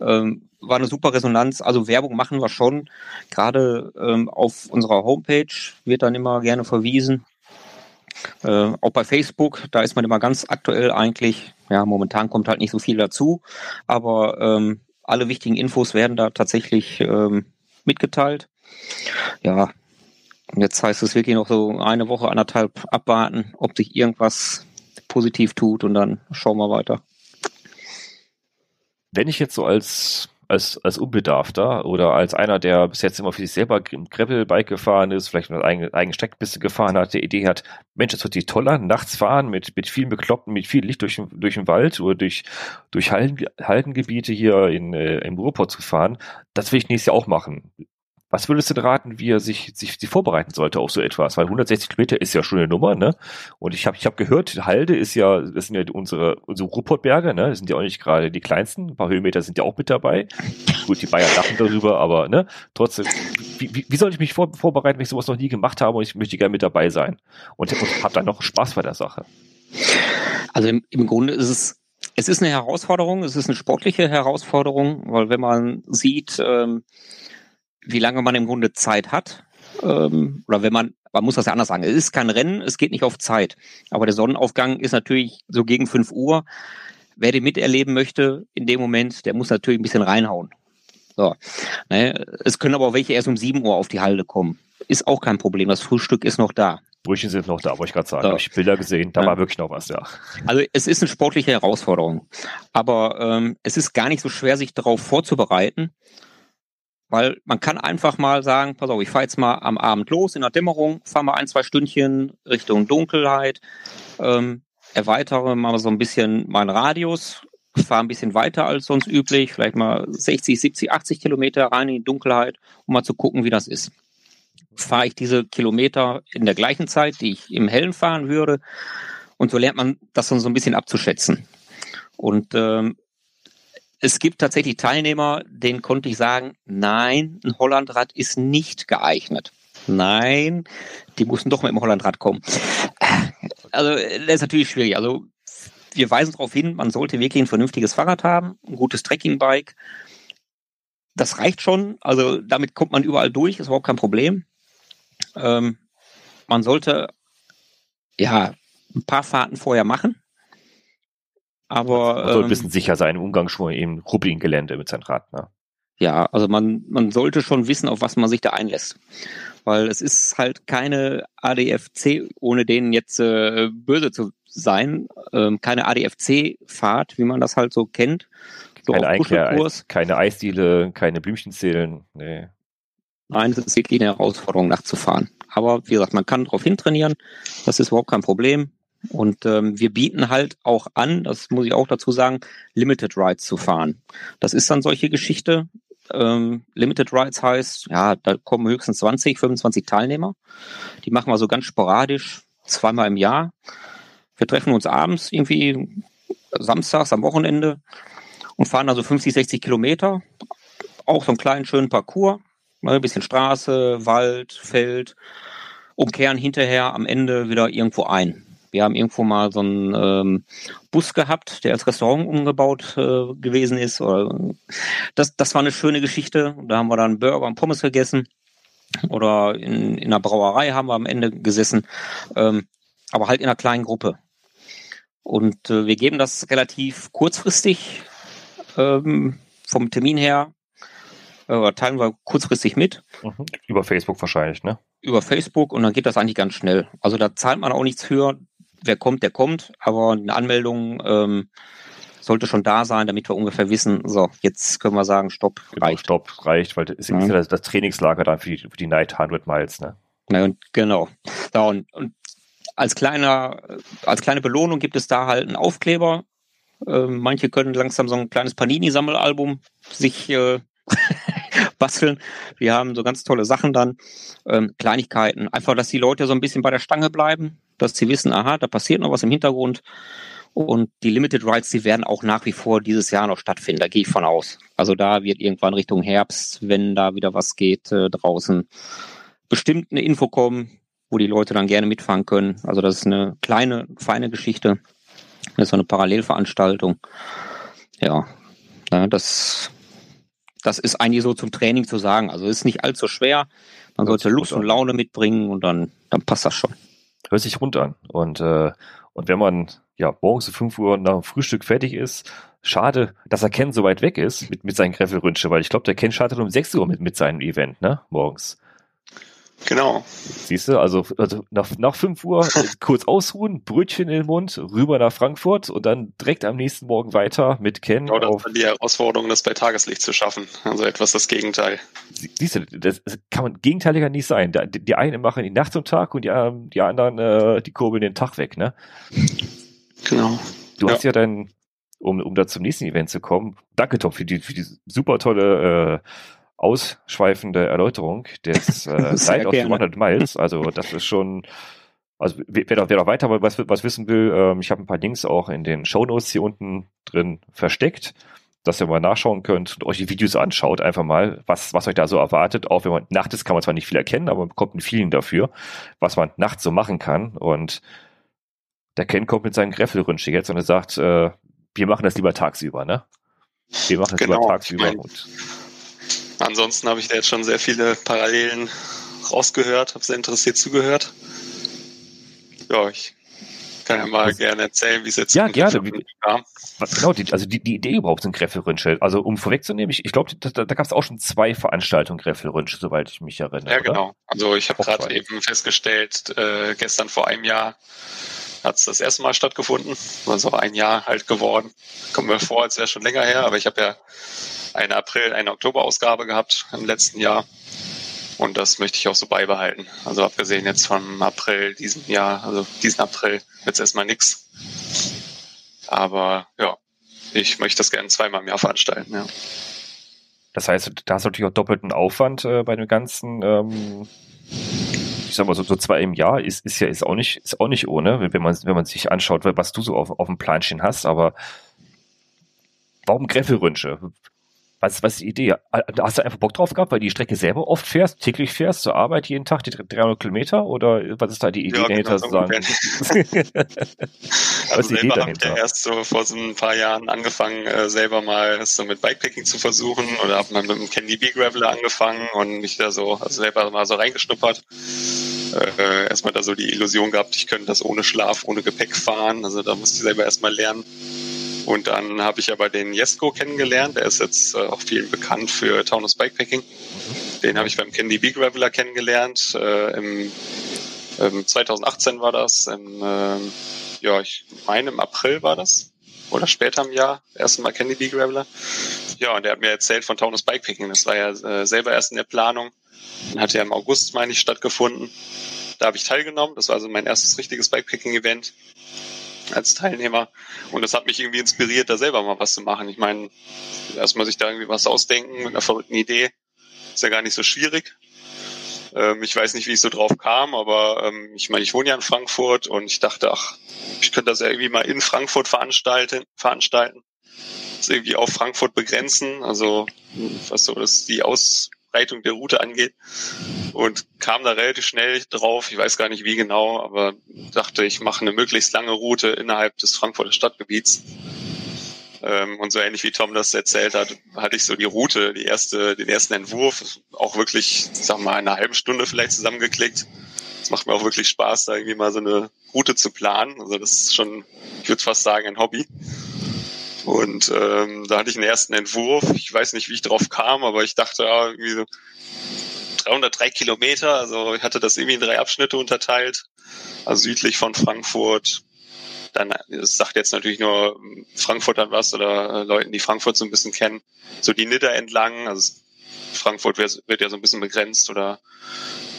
Ähm, war eine super Resonanz. Also Werbung machen wir schon. Gerade ähm, auf unserer Homepage wird dann immer gerne verwiesen. Äh, auch bei Facebook, da ist man immer ganz aktuell eigentlich. Ja, momentan kommt halt nicht so viel dazu, aber ähm, alle wichtigen Infos werden da tatsächlich ähm, mitgeteilt. Ja, jetzt heißt es wirklich noch so eine Woche, anderthalb abwarten, ob sich irgendwas positiv tut und dann schauen wir weiter. Wenn ich jetzt so als als, als Unbedarfter oder als einer, der bis jetzt immer für sich selber im Gravelbike gefahren ist, vielleicht eine eigene, eigene Steckpiste gefahren hat, der Idee hat, Mensch, das wird sich toll an, nachts fahren mit, mit vielen Bekloppten, mit viel Licht durch, durch den Wald oder durch, durch Haldengebiete hier in, äh, im Ruhrpott zu fahren, das will ich nächstes Jahr auch machen. Was würdest du denn raten, wie er sich, sich, sich vorbereiten sollte auf so etwas? Weil 160 Kilometer ist ja schon eine Nummer, ne? Und ich habe ich hab gehört, Halde ist ja, das sind ja unsere, unsere Ruhrpottberge, ne? Das sind ja auch nicht gerade die kleinsten. Ein paar Höhenmeter sind ja auch mit dabei. Gut, die Bayern lachen darüber, aber ne? Trotzdem, wie, wie, wie soll ich mich vor, vorbereiten, wenn ich sowas noch nie gemacht habe und ich möchte gerne mit dabei sein? Und, und habe dann noch Spaß bei der Sache. Also im, im Grunde ist es es ist eine Herausforderung, es ist eine sportliche Herausforderung, weil wenn man sieht, ähm, wie lange man im Grunde Zeit hat. Ähm, oder wenn man, man muss das ja anders sagen, es ist kein Rennen, es geht nicht auf Zeit. Aber der Sonnenaufgang ist natürlich so gegen 5 Uhr. Wer den miterleben möchte, in dem Moment, der muss natürlich ein bisschen reinhauen. So. Ne? Es können aber auch welche erst um 7 Uhr auf die Halde kommen. Ist auch kein Problem. Das Frühstück ist noch da. Brüchen sind noch da, wollte ich gerade sagen. So. Habe ich Bilder gesehen, da ja. war wirklich noch was, ja. Also es ist eine sportliche Herausforderung. Aber ähm, es ist gar nicht so schwer, sich darauf vorzubereiten. Weil man kann einfach mal sagen, pass auf, ich fahre jetzt mal am Abend los in der Dämmerung, fahre mal ein, zwei Stündchen Richtung Dunkelheit, ähm, erweitere mal so ein bisschen meinen Radius, fahre ein bisschen weiter als sonst üblich, vielleicht mal 60, 70, 80 Kilometer rein in die Dunkelheit, um mal zu gucken, wie das ist. Fahre ich diese Kilometer in der gleichen Zeit, die ich im Hellen fahren würde, und so lernt man das dann so ein bisschen abzuschätzen. Und ähm, es gibt tatsächlich Teilnehmer, denen konnte ich sagen, nein, ein Hollandrad ist nicht geeignet. Nein, die mussten doch mit dem Hollandrad kommen. Also, das ist natürlich schwierig. Also, wir weisen darauf hin, man sollte wirklich ein vernünftiges Fahrrad haben, ein gutes Trekkingbike. Das reicht schon. Also, damit kommt man überall durch, ist überhaupt kein Problem. Ähm, man sollte, ja, ein paar Fahrten vorher machen. Aber man soll ein bisschen ähm, sicher sein im Umgang schon im ruppigen Gelände mit seinem Rad. Ne? Ja, also man, man sollte schon wissen, auf was man sich da einlässt. Weil es ist halt keine ADFC, ohne denen jetzt äh, böse zu sein, ähm, keine ADFC-Fahrt, wie man das halt so kennt. So keine, Einkehr, keine Eisdiele, keine Blümchenzählen. Nee. Nein, es ist wirklich eine Herausforderung, nachzufahren. Aber wie gesagt, man kann darauf hintrainieren. Das ist überhaupt kein Problem. Und ähm, wir bieten halt auch an, das muss ich auch dazu sagen, Limited Rides zu fahren. Das ist dann solche Geschichte. Ähm, Limited Rides heißt, ja, da kommen höchstens 20, 25 Teilnehmer. Die machen wir so ganz sporadisch, zweimal im Jahr. Wir treffen uns abends irgendwie samstags am Wochenende und fahren also 50, 60 Kilometer. Auch so einen kleinen schönen Parcours. Ein bisschen Straße, Wald, Feld, umkehren hinterher am Ende wieder irgendwo ein. Wir haben irgendwo mal so einen ähm, Bus gehabt, der als Restaurant umgebaut äh, gewesen ist. Das, das war eine schöne Geschichte. Da haben wir dann Burger und Pommes gegessen. Oder in, in einer Brauerei haben wir am Ende gesessen. Ähm, aber halt in einer kleinen Gruppe. Und äh, wir geben das relativ kurzfristig ähm, vom Termin her äh, teilen wir kurzfristig mit. Mhm. Über Facebook wahrscheinlich, ne? Über Facebook und dann geht das eigentlich ganz schnell. Also da zahlt man auch nichts für wer kommt, der kommt, aber eine Anmeldung ähm, sollte schon da sein, damit wir ungefähr wissen, so, jetzt können wir sagen, Stopp, genau, reicht. Stopp, reicht, weil das ist ja das, das Trainingslager dann für die, für die Night 100 Miles, ne? Ja, und, genau. Ja, und, und als kleiner, als kleine Belohnung gibt es da halt einen Aufkleber. Ähm, manche können langsam so ein kleines Panini-Sammelalbum sich äh, basteln. Wir haben so ganz tolle Sachen dann, ähm, Kleinigkeiten. Einfach, dass die Leute so ein bisschen bei der Stange bleiben, dass sie wissen, aha, da passiert noch was im Hintergrund. Und die Limited Rides, die werden auch nach wie vor dieses Jahr noch stattfinden. Da gehe ich von aus. Also da wird irgendwann Richtung Herbst, wenn da wieder was geht äh, draußen, bestimmt eine Info kommen, wo die Leute dann gerne mitfahren können. Also das ist eine kleine, feine Geschichte. Das ist so eine Parallelveranstaltung. Ja, ja das, das ist eigentlich so zum Training zu sagen. Also es ist nicht allzu schwer. Man sollte Lust und Laune mitbringen und dann, dann passt das schon. Hört sich rund an. Und, äh, und wenn man ja morgens um 5 Uhr nach dem Frühstück fertig ist, schade, dass er Ken so weit weg ist mit, mit seinen Greffelrünsche, weil ich glaube, der Ken startet um 6 Uhr mit, mit seinem Event, ne? Morgens. Genau. Siehst du, also, also nach, nach 5 Uhr kurz ausruhen, Brötchen in den Mund, rüber nach Frankfurt und dann direkt am nächsten Morgen weiter mit Ken. Genau, das auf, die Herausforderung, das bei Tageslicht zu schaffen. Also etwas das Gegenteil. Siehst du, das kann man gegenteiliger nicht sein. Die, einen machen die Nacht und Tag und die, die anderen, äh, die kurbeln den Tag weg, ne? Genau. Du ja. hast ja dann, um, um da zum nächsten Event zu kommen, danke Tom für die, für die super tolle äh, ausschweifende Erläuterung des äh, Light of 200 Miles. Also das ist schon, also wer, wer, wer noch weiter was, was wissen will, ähm, ich habe ein paar Links auch in den Show Notes hier unten drin versteckt, dass ihr mal nachschauen könnt und euch die Videos anschaut, einfach mal, was, was euch da so erwartet. Auch wenn man nachts ist, kann man zwar nicht viel erkennen, aber man bekommt ein Feeling dafür, was man nachts so machen kann. Und der Ken kommt mit seinem Greffelrünsche jetzt und er sagt, äh, wir machen das lieber tagsüber, ne? Wir machen das genau, lieber tagsüber. Ich mein, und Ansonsten habe ich da jetzt schon sehr viele Parallelen rausgehört, habe sehr interessiert zugehört. Ja, ich kann ja mal gerne erzählen, wie es jetzt ja, gerne. kam. Genau, die, also die, die Idee überhaupt sind Greffelrünsche. Also um vorwegzunehmen, ich, ich glaube, da, da gab es auch schon zwei Veranstaltungen Greffelrünsche, soweit ich mich erinnere. Ja, oder? genau. Also ich habe gerade eben festgestellt, äh, gestern vor einem Jahr hat es das erste Mal stattgefunden. Also ein Jahr halt geworden. Kommt mir vor, als wäre schon länger her, aber ich habe ja eine April-, eine Oktober-Ausgabe gehabt im letzten Jahr. Und das möchte ich auch so beibehalten. Also abgesehen jetzt vom April diesen Jahr, also diesen April wird es erstmal nichts. Aber ja, ich möchte das gerne zweimal im Jahr veranstalten, ja. Das heißt, da hast du natürlich auch doppelten Aufwand äh, bei dem ganzen, ähm, ich sag mal so, so zwei im Jahr ist, ist ja ist auch nicht ist auch nicht ohne, wenn man wenn man sich anschaut, was du so auf, auf dem Planchen hast. Aber warum Greffelrünsche? Was, was ist die Idee? Hast du einfach Bock drauf gehabt, weil die Strecke selber oft fährst, täglich fährst, zur Arbeit jeden Tag, die 300 Kilometer? Oder was ist da die Idee ja, dahinter zu sagen? also selber habe ich ja erst so vor so ein paar Jahren angefangen, äh, selber mal so mit Bikepacking zu versuchen oder habe mal mit dem Candy Bee Graveler angefangen und mich da so also selber mal so reingeschnuppert. Äh, erstmal da so die Illusion gehabt, ich könnte das ohne Schlaf, ohne Gepäck fahren. Also da musste ich selber erstmal lernen. Und dann habe ich aber den Jesko kennengelernt. Der ist jetzt äh, auch vielen bekannt für Taunus Bikepacking. Den habe ich beim Candy Big Graveler kennengelernt. Äh, im, ähm, 2018 war das. Im, äh, ja, ich meine im April war das. Oder später im Jahr. Erste Mal Candy Big Graveler. Ja, und der hat mir erzählt von Taunus Bikepacking. Das war ja äh, selber erst in der Planung. Hat ja im August, meine ich, stattgefunden. Da habe ich teilgenommen. Das war also mein erstes richtiges Bikepacking-Event als Teilnehmer. Und das hat mich irgendwie inspiriert, da selber mal was zu machen. Ich meine, erstmal sich da irgendwie was ausdenken mit einer verrückten Idee, ist ja gar nicht so schwierig. Ähm, ich weiß nicht, wie ich so drauf kam, aber ähm, ich meine, ich wohne ja in Frankfurt und ich dachte, ach, ich könnte das ja irgendwie mal in Frankfurt veranstalten, veranstalten. Das irgendwie auf Frankfurt begrenzen, also was so das die Ausbreitung der Route angeht und kam da relativ schnell drauf, ich weiß gar nicht wie genau, aber dachte, ich mache eine möglichst lange Route innerhalb des Frankfurter Stadtgebiets. Ähm, und so ähnlich wie Tom das erzählt hat, hatte ich so die Route, die erste, den ersten Entwurf, auch wirklich, sag mal, in einer halben Stunde vielleicht zusammengeklickt. Es macht mir auch wirklich Spaß, da irgendwie mal so eine Route zu planen. Also das ist schon, ich würde fast sagen, ein Hobby. Und ähm, da hatte ich einen ersten Entwurf. Ich weiß nicht, wie ich drauf kam, aber ich dachte, ja, irgendwie so, 303 Kilometer. Also ich hatte das irgendwie in drei Abschnitte unterteilt. Also südlich von Frankfurt. Dann, das sagt jetzt natürlich nur Frankfurt an was oder äh, Leuten, die Frankfurt so ein bisschen kennen. So die Nidder entlang. Also Frankfurt wird, wird ja so ein bisschen begrenzt oder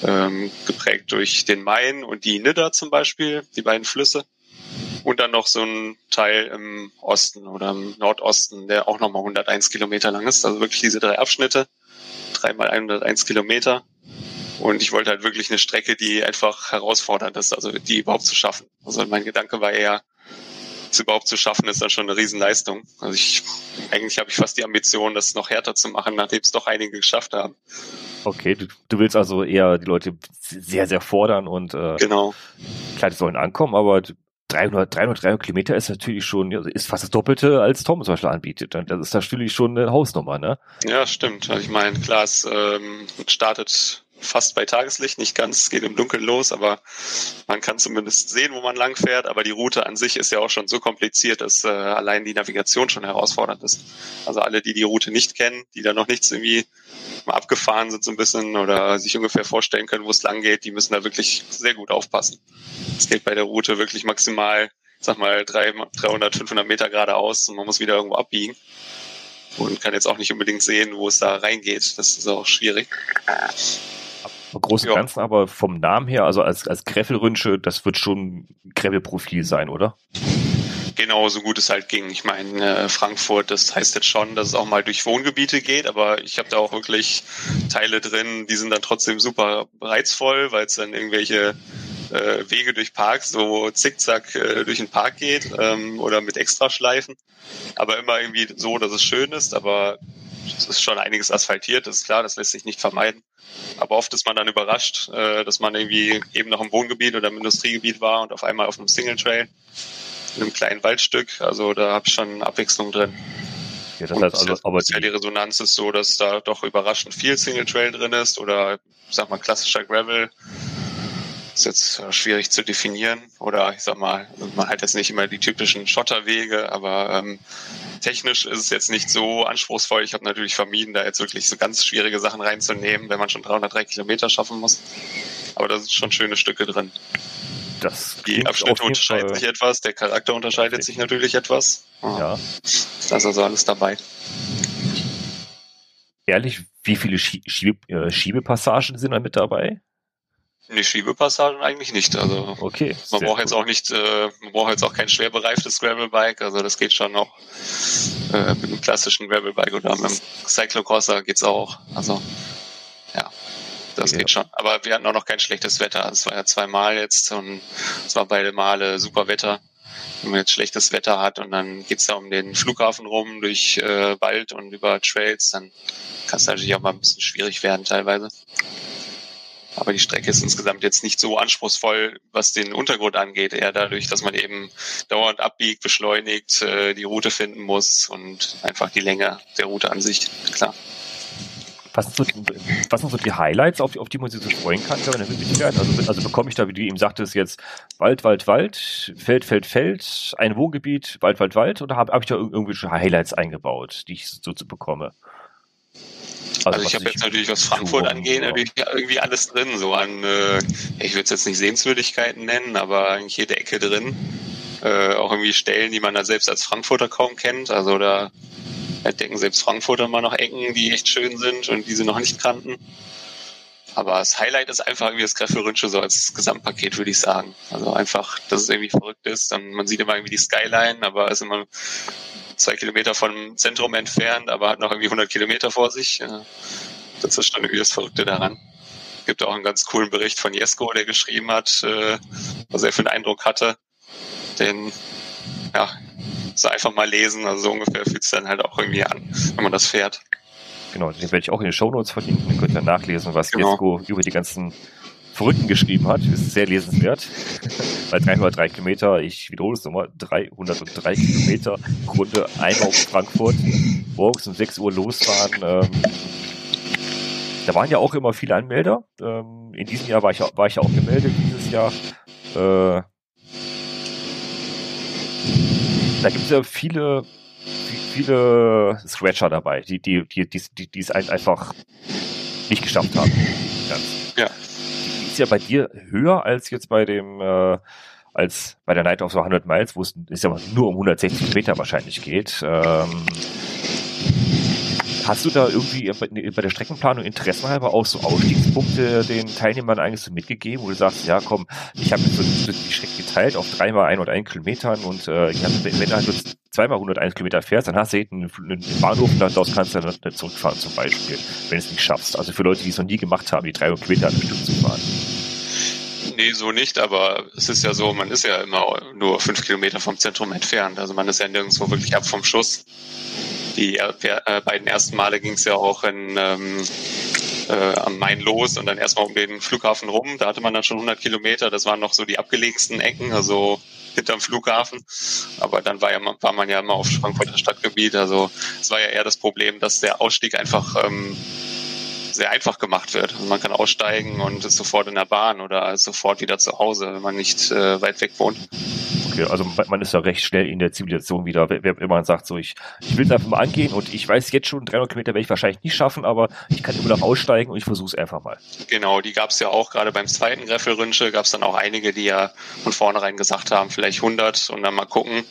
ähm, geprägt durch den Main und die Nidder zum Beispiel, die beiden Flüsse. Und dann noch so ein Teil im Osten oder im Nordosten, der auch nochmal 101 Kilometer lang ist. Also wirklich diese drei Abschnitte dreimal 101 Kilometer. Und ich wollte halt wirklich eine Strecke, die einfach herausfordernd ist, also die überhaupt zu schaffen. Also mein Gedanke war eher, es überhaupt zu schaffen, ist dann schon eine Riesenleistung. Also ich, eigentlich habe ich fast die Ambition, das noch härter zu machen, nachdem es doch einige geschafft haben. Okay, du, du willst also eher die Leute sehr, sehr fordern und äh, genau. klar, die sollen ankommen, aber 300, 300, 300 Kilometer ist natürlich schon, ist fast das Doppelte, als Tom zum Beispiel anbietet. Das ist natürlich schon eine Hausnummer, ne? Ja, stimmt. Ich meine, klar, es ähm, startet fast bei Tageslicht, nicht ganz, es geht im Dunkeln los, aber man kann zumindest sehen, wo man lang fährt. Aber die Route an sich ist ja auch schon so kompliziert, dass äh, allein die Navigation schon herausfordernd ist. Also alle, die die Route nicht kennen, die da noch nichts irgendwie mal abgefahren sind so ein bisschen oder sich ungefähr vorstellen können, wo es lang geht, die müssen da wirklich sehr gut aufpassen. Es geht bei der Route wirklich maximal, sag mal, 300, 500 Meter geradeaus und man muss wieder irgendwo abbiegen und kann jetzt auch nicht unbedingt sehen, wo es da reingeht. Das ist auch schwierig. Große ja. Ganzen, aber vom Namen her, also als, als Greffelrünsche, das wird schon Greffelprofil sein, oder? Genau, so gut es halt ging. Ich meine, äh, Frankfurt, das heißt jetzt schon, dass es auch mal durch Wohngebiete geht, aber ich habe da auch wirklich Teile drin, die sind dann trotzdem super reizvoll, weil es dann irgendwelche äh, Wege durch Parks so zickzack äh, durch den Park geht ähm, oder mit Extraschleifen. Aber immer irgendwie so, dass es schön ist, aber es ist schon einiges asphaltiert, das ist klar, das lässt sich nicht vermeiden. Aber oft ist man dann überrascht, äh, dass man irgendwie eben noch im Wohngebiet oder im Industriegebiet war und auf einmal auf einem Single Trail, in einem kleinen Waldstück. Also da habe ich schon Abwechslung drin. Ja, das heißt also, aber die, die Resonanz ist so, dass da doch überraschend viel Single Trail drin ist oder ich sag mal klassischer Gravel. Ist jetzt schwierig zu definieren oder ich sag mal, man hat jetzt nicht immer die typischen Schotterwege, aber ähm, technisch ist es jetzt nicht so anspruchsvoll. Ich habe natürlich vermieden, da jetzt wirklich so ganz schwierige Sachen reinzunehmen, wenn man schon 303 Kilometer schaffen muss. Aber da sind schon schöne Stücke drin. Das die Abschnitte unterscheiden sich etwas, der Charakter unterscheidet okay. sich natürlich etwas. Ja. Da ist also alles dabei. Ehrlich, wie viele Schiebe, äh, Schiebepassagen sind da mit dabei? Nee, Schiebepassagen eigentlich nicht. Also okay, man braucht cool. jetzt auch nicht, äh, man braucht jetzt auch kein schwer bereiftes Gravelbike. Also das geht schon noch äh, mit einem klassischen Gravelbike oder mit einem Cyclocrosser geht's auch. Also ja, das ja. geht schon. Aber wir hatten auch noch kein schlechtes Wetter. Es war ja zweimal jetzt und es war beide Male super Wetter. Wenn man jetzt schlechtes Wetter hat und dann geht's da um den Flughafen rum durch äh, Wald und über Trails, dann kann es natürlich auch mal ein bisschen schwierig werden teilweise. Aber die Strecke ist insgesamt jetzt nicht so anspruchsvoll, was den Untergrund angeht. Eher dadurch, dass man eben dauernd abbiegt, beschleunigt, äh, die Route finden muss und einfach die Länge der Route an sich, klar. Was sind, so, was sind so die Highlights, auf, auf die man sich so freuen kann, wenn wirklich fährt? Also, also bekomme ich da, wie du eben sagtest, jetzt Wald, Wald, Wald, Feld, Feld, Feld, ein Wohngebiet, Wald, Wald, Wald oder habe hab ich da irgendwelche Highlights eingebaut, die ich so zu bekomme? Also, also ich habe jetzt natürlich, was Frankfurt angeht, natürlich irgendwie alles drin, so an, äh, ich würde es jetzt nicht Sehenswürdigkeiten nennen, aber eigentlich jede Ecke drin. Äh, auch irgendwie Stellen, die man da selbst als Frankfurter kaum kennt. Also da entdecken selbst Frankfurter mal noch Ecken, die echt schön sind und die sie noch nicht kannten. Aber das Highlight ist einfach irgendwie das Greffelrünsche so als Gesamtpaket, würde ich sagen. Also einfach, dass es irgendwie verrückt ist. Dann, man sieht immer irgendwie die Skyline, aber ist immer zwei Kilometer vom Zentrum entfernt, aber hat noch irgendwie 100 Kilometer vor sich. Das ist dann irgendwie das Verrückte daran. Es gibt auch einen ganz coolen Bericht von Jesko, der geschrieben hat, äh, was er für einen Eindruck hatte. Den, ja, so einfach mal lesen, also so ungefähr fühlt es dann halt auch irgendwie an, wenn man das fährt. Genau, den werde ich auch in den Shownotes verlinken. Dann könnt ihr nachlesen, was genau. Jesko über die ganzen Verrückten geschrieben hat. Ist sehr lesenswert. Bei 303 Kilometer, ich wiederhole es nochmal, 303 Kilometer, Grunde einmal auf Frankfurt, morgens um 6 Uhr losfahren. Ähm, da waren ja auch immer viele Anmelder. Ähm, in diesem Jahr war ich, war ich ja auch gemeldet, dieses Jahr. Äh, da gibt es ja viele, viele Scratcher dabei, die, die, die, die, die, die es einfach nicht geschafft haben. Ganz. Ja ist ja bei dir höher als jetzt bei dem, äh, als bei der Night of the 100 Miles, wo es ist ja nur um 160 Meter wahrscheinlich geht. Ähm, Hast du da irgendwie bei der Streckenplanung interessenhalber auch so Ausstiegspunkte den Teilnehmern eigentlich so mitgegeben, wo du sagst, ja komm, ich habe jetzt so die Strecke geteilt auf dreimal 101 Kilometern und äh, ich hab, wenn du halt jetzt zweimal 101 Kilometer fährst, dann hast du hinten einen Bahnhof und daraus kannst du dann zurückfahren zum Beispiel, wenn du es nicht schaffst. Also für Leute, die es noch nie gemacht haben, die 300 Kilometer am Stück zu fahren. Nee, so nicht, aber es ist ja so, man ist ja immer nur fünf Kilometer vom Zentrum entfernt. Also man ist ja nirgendwo wirklich ab vom Schuss. Die äh, beiden ersten Male ging es ja auch in, ähm, äh, am Main los und dann erstmal um den Flughafen rum. Da hatte man dann schon 100 Kilometer. Das waren noch so die abgelegensten Ecken, also hinterm Flughafen. Aber dann war, ja, war man ja immer auf Frankfurter Stadtgebiet. Also es war ja eher das Problem, dass der Ausstieg einfach ähm, sehr einfach gemacht wird. Also man kann aussteigen und ist sofort in der Bahn oder sofort wieder zu Hause, wenn man nicht äh, weit weg wohnt. Okay, also man ist ja recht schnell in der Zivilisation wieder, wenn man sagt, so ich, ich will es einfach mal angehen und ich weiß jetzt schon, 300 Kilometer werde ich wahrscheinlich nicht schaffen, aber ich kann immer noch aussteigen und ich versuche es einfach mal. Genau, die gab es ja auch, gerade beim zweiten Greffelrünsche gab es dann auch einige, die ja von vornherein gesagt haben, vielleicht 100 und dann mal gucken.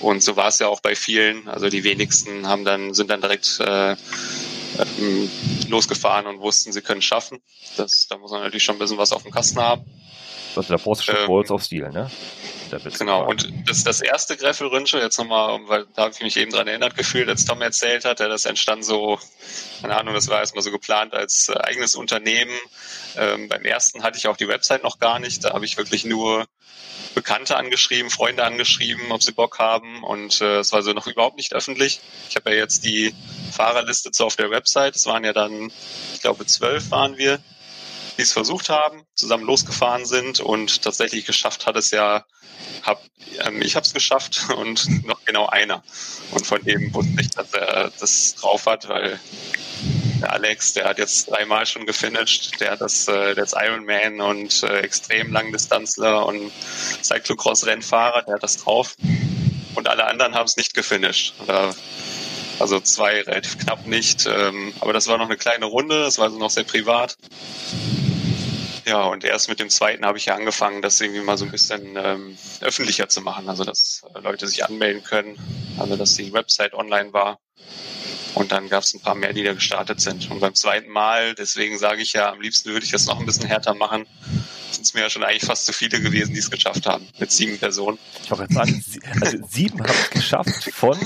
Und so war es ja auch bei vielen. Also die wenigsten haben dann, sind dann direkt äh, ähm, losgefahren und wussten, sie können es schaffen. Das, da muss man natürlich schon ein bisschen was auf dem Kasten haben. Also da brauchst du schon ähm, Balls auf Stil, ne? Genau, und das, das erste Greffelrünsche, jetzt nochmal, weil da habe ich mich eben dran erinnert gefühlt, als Tom erzählt hat, das entstand so, keine Ahnung, das war erstmal so geplant als äh, eigenes Unternehmen. Ähm, beim ersten hatte ich auch die Website noch gar nicht, da habe ich wirklich nur Bekannte angeschrieben, Freunde angeschrieben, ob sie Bock haben. Und äh, es war so noch überhaupt nicht öffentlich. Ich habe ja jetzt die Fahrerliste so auf der Website, es waren ja dann, ich glaube, zwölf waren wir, die es versucht haben, zusammen losgefahren sind und tatsächlich geschafft hat es ja, hab, ähm, ich habe es geschafft und noch genau einer. Und von dem wusste ich, dass er das drauf hat, weil der Alex, der hat jetzt dreimal schon gefinisht, der hat das, äh, der Ironman und äh, extrem Langdistanzler und Cyclocross-Rennfahrer, der hat das drauf. Und alle anderen haben es nicht gefinisht. Oder, also zwei relativ knapp nicht. Ähm, aber das war noch eine kleine Runde, das war also noch sehr privat. Ja, und erst mit dem zweiten habe ich ja angefangen, das irgendwie mal so ein bisschen ähm, öffentlicher zu machen. Also, dass Leute sich anmelden können. Also, dass die Website online war. Und dann gab es ein paar mehr, die da gestartet sind. Und beim zweiten Mal, deswegen sage ich ja, am liebsten würde ich das noch ein bisschen härter machen, sind es mir ja schon eigentlich fast zu viele gewesen, die es geschafft haben, mit sieben Personen. Ich wollte sagen, also sieben haben es geschafft von,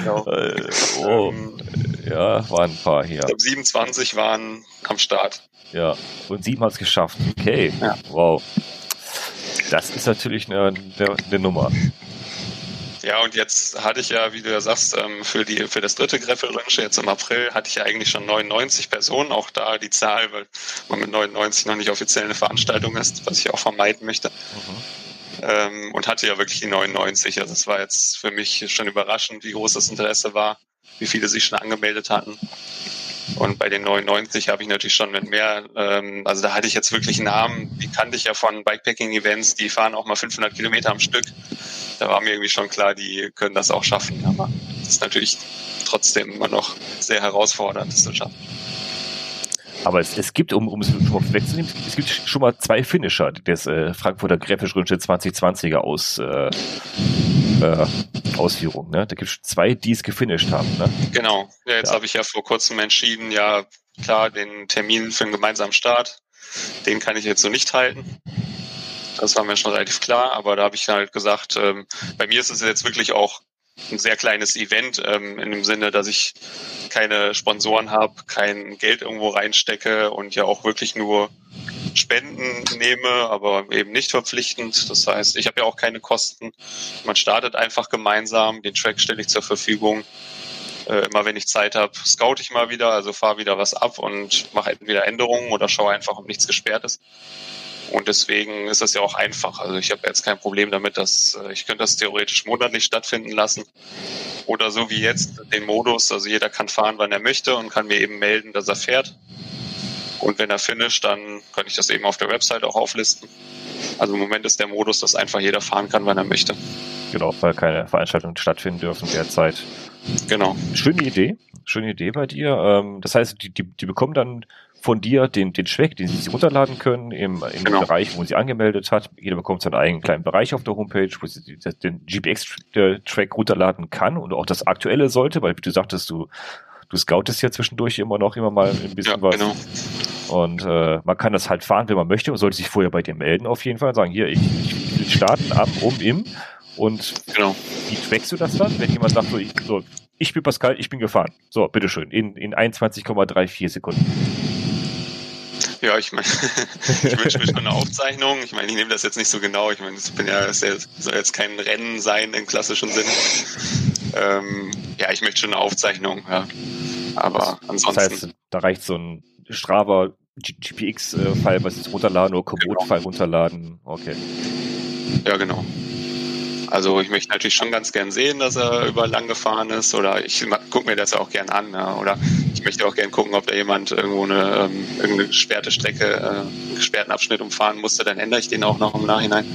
genau. äh, oh, ähm, ja, waren ein paar hier. Ich glaube, 27 waren am Start. Ja, und sieben haben es geschafft. Okay, ja. wow. Das ist natürlich eine, eine, eine Nummer. Ja, und jetzt hatte ich ja, wie du ja sagst, ähm, für, die, für das dritte Greffelrünsche jetzt im April hatte ich ja eigentlich schon 99 Personen. Auch da die Zahl, weil man mit 99 noch nicht offiziell eine Veranstaltung ist, was ich auch vermeiden möchte. Mhm. Ähm, und hatte ja wirklich die 99. Also es war jetzt für mich schon überraschend, wie groß das Interesse war, wie viele sich schon angemeldet hatten. Und bei den 99 habe ich natürlich schon mit mehr, ähm, also da hatte ich jetzt wirklich Namen, die kannte ich ja von Bikepacking-Events, die fahren auch mal 500 Kilometer am Stück. Da war mir irgendwie schon klar, die können das auch schaffen. Aber das ist natürlich trotzdem immer noch sehr herausfordernd, das zu schaffen. Aber es, es gibt, um, um es schon mal wegzunehmen, es gibt schon mal zwei Finisher des äh, Frankfurter Graphisch-Rünsche 2020er aus, äh, äh, Ausführung. Ne? Da gibt es zwei, die es gefinisht haben. Ne? Genau. Ja, jetzt ja. habe ich ja vor kurzem entschieden, ja klar, den Termin für einen gemeinsamen Start, den kann ich jetzt so nicht halten. Das war mir schon relativ klar, aber da habe ich halt gesagt, ähm, bei mir ist es jetzt wirklich auch ein sehr kleines Event ähm, in dem Sinne, dass ich keine Sponsoren habe, kein Geld irgendwo reinstecke und ja auch wirklich nur Spenden nehme, aber eben nicht verpflichtend. Das heißt, ich habe ja auch keine Kosten. Man startet einfach gemeinsam, den Track stelle ich zur Verfügung. Äh, immer wenn ich Zeit habe, scout ich mal wieder, also fahre wieder was ab und mache entweder Änderungen oder schaue einfach, ob nichts gesperrt ist. Und deswegen ist das ja auch einfach. Also ich habe jetzt kein Problem damit, dass äh, ich könnte das theoretisch monatlich stattfinden lassen. Oder so wie jetzt den Modus, also jeder kann fahren, wann er möchte und kann mir eben melden, dass er fährt. Und wenn er finisht, dann kann ich das eben auf der Website auch auflisten. Also im Moment ist der Modus, dass einfach jeder fahren kann, wann er möchte. Genau, weil keine Veranstaltungen stattfinden dürfen derzeit. Genau. Schöne Idee, schöne Idee bei dir. Ähm, das heißt, die, die, die bekommen dann von dir den, den Track, den sie sich runterladen können im, im genau. Bereich, wo sie angemeldet hat. Jeder bekommt seinen eigenen kleinen Bereich auf der Homepage, wo sie den GPX-Track runterladen kann und auch das aktuelle sollte, weil wie du sagtest, du, du scoutest ja zwischendurch immer noch immer mal ein bisschen ja, was. Genau. Und äh, man kann das halt fahren, wenn man möchte und sollte sich vorher bei dir melden auf jeden Fall und sagen, hier, ich, ich will starten ab, um, im. Und genau. wie trackst du das dann, wenn jemand sagt, so, ich, so, ich bin Pascal, ich bin gefahren. So, bitteschön, in, in 21,34 Sekunden. Ja, ich meine, ich wünsche mir schon eine Aufzeichnung. Ich meine, ich nehme das jetzt nicht so genau. Ich meine, es bin ja, es soll jetzt kein Rennen sein im klassischen Sinn. Ähm, ja, ich möchte schon eine Aufzeichnung, ja. Aber ansonsten. Das heißt, da reicht so ein Strava GPX-File, was jetzt runterladen oder Komoot-File genau. runterladen. Okay. Ja, genau. Also ich möchte natürlich schon ganz gern sehen, dass er über lang gefahren ist oder ich gucke mir das auch gern an. Ja. Oder ich möchte auch gern gucken, ob da jemand irgendwo eine ähm, irgendeine gesperrte Strecke, äh, einen gesperrten Abschnitt umfahren musste, dann ändere ich den auch noch im Nachhinein.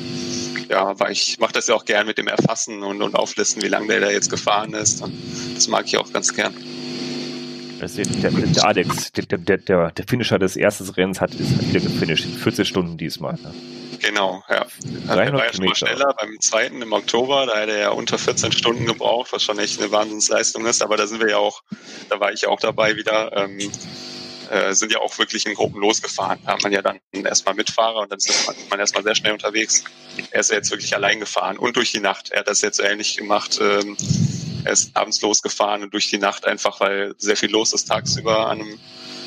Ja, aber ich mache das ja auch gern mit dem Erfassen und, und Auflisten, wie lange der da jetzt gefahren ist. Und das mag ich auch ganz gern. Der, der, Alex, der, der, der, der Finisher des ersten Rennens hat, ist wieder gefinisht. 14 Stunden diesmal. Ne? Genau, ja. Er war ja schon schneller beim zweiten im Oktober, da hätte er ja unter 14 Stunden gebraucht, was schon echt eine Wahnsinnsleistung ist. Aber da sind wir ja auch, da war ich auch dabei wieder, ähm, äh, sind ja auch wirklich in Gruppen losgefahren. Da hat man ja dann erstmal Mitfahrer und dann ist man, man erstmal sehr schnell unterwegs. Er ist ja jetzt wirklich allein gefahren und durch die Nacht. Er hat das jetzt ähnlich gemacht. Ähm, er ist abends losgefahren und durch die Nacht einfach, weil sehr viel los ist tagsüber an einem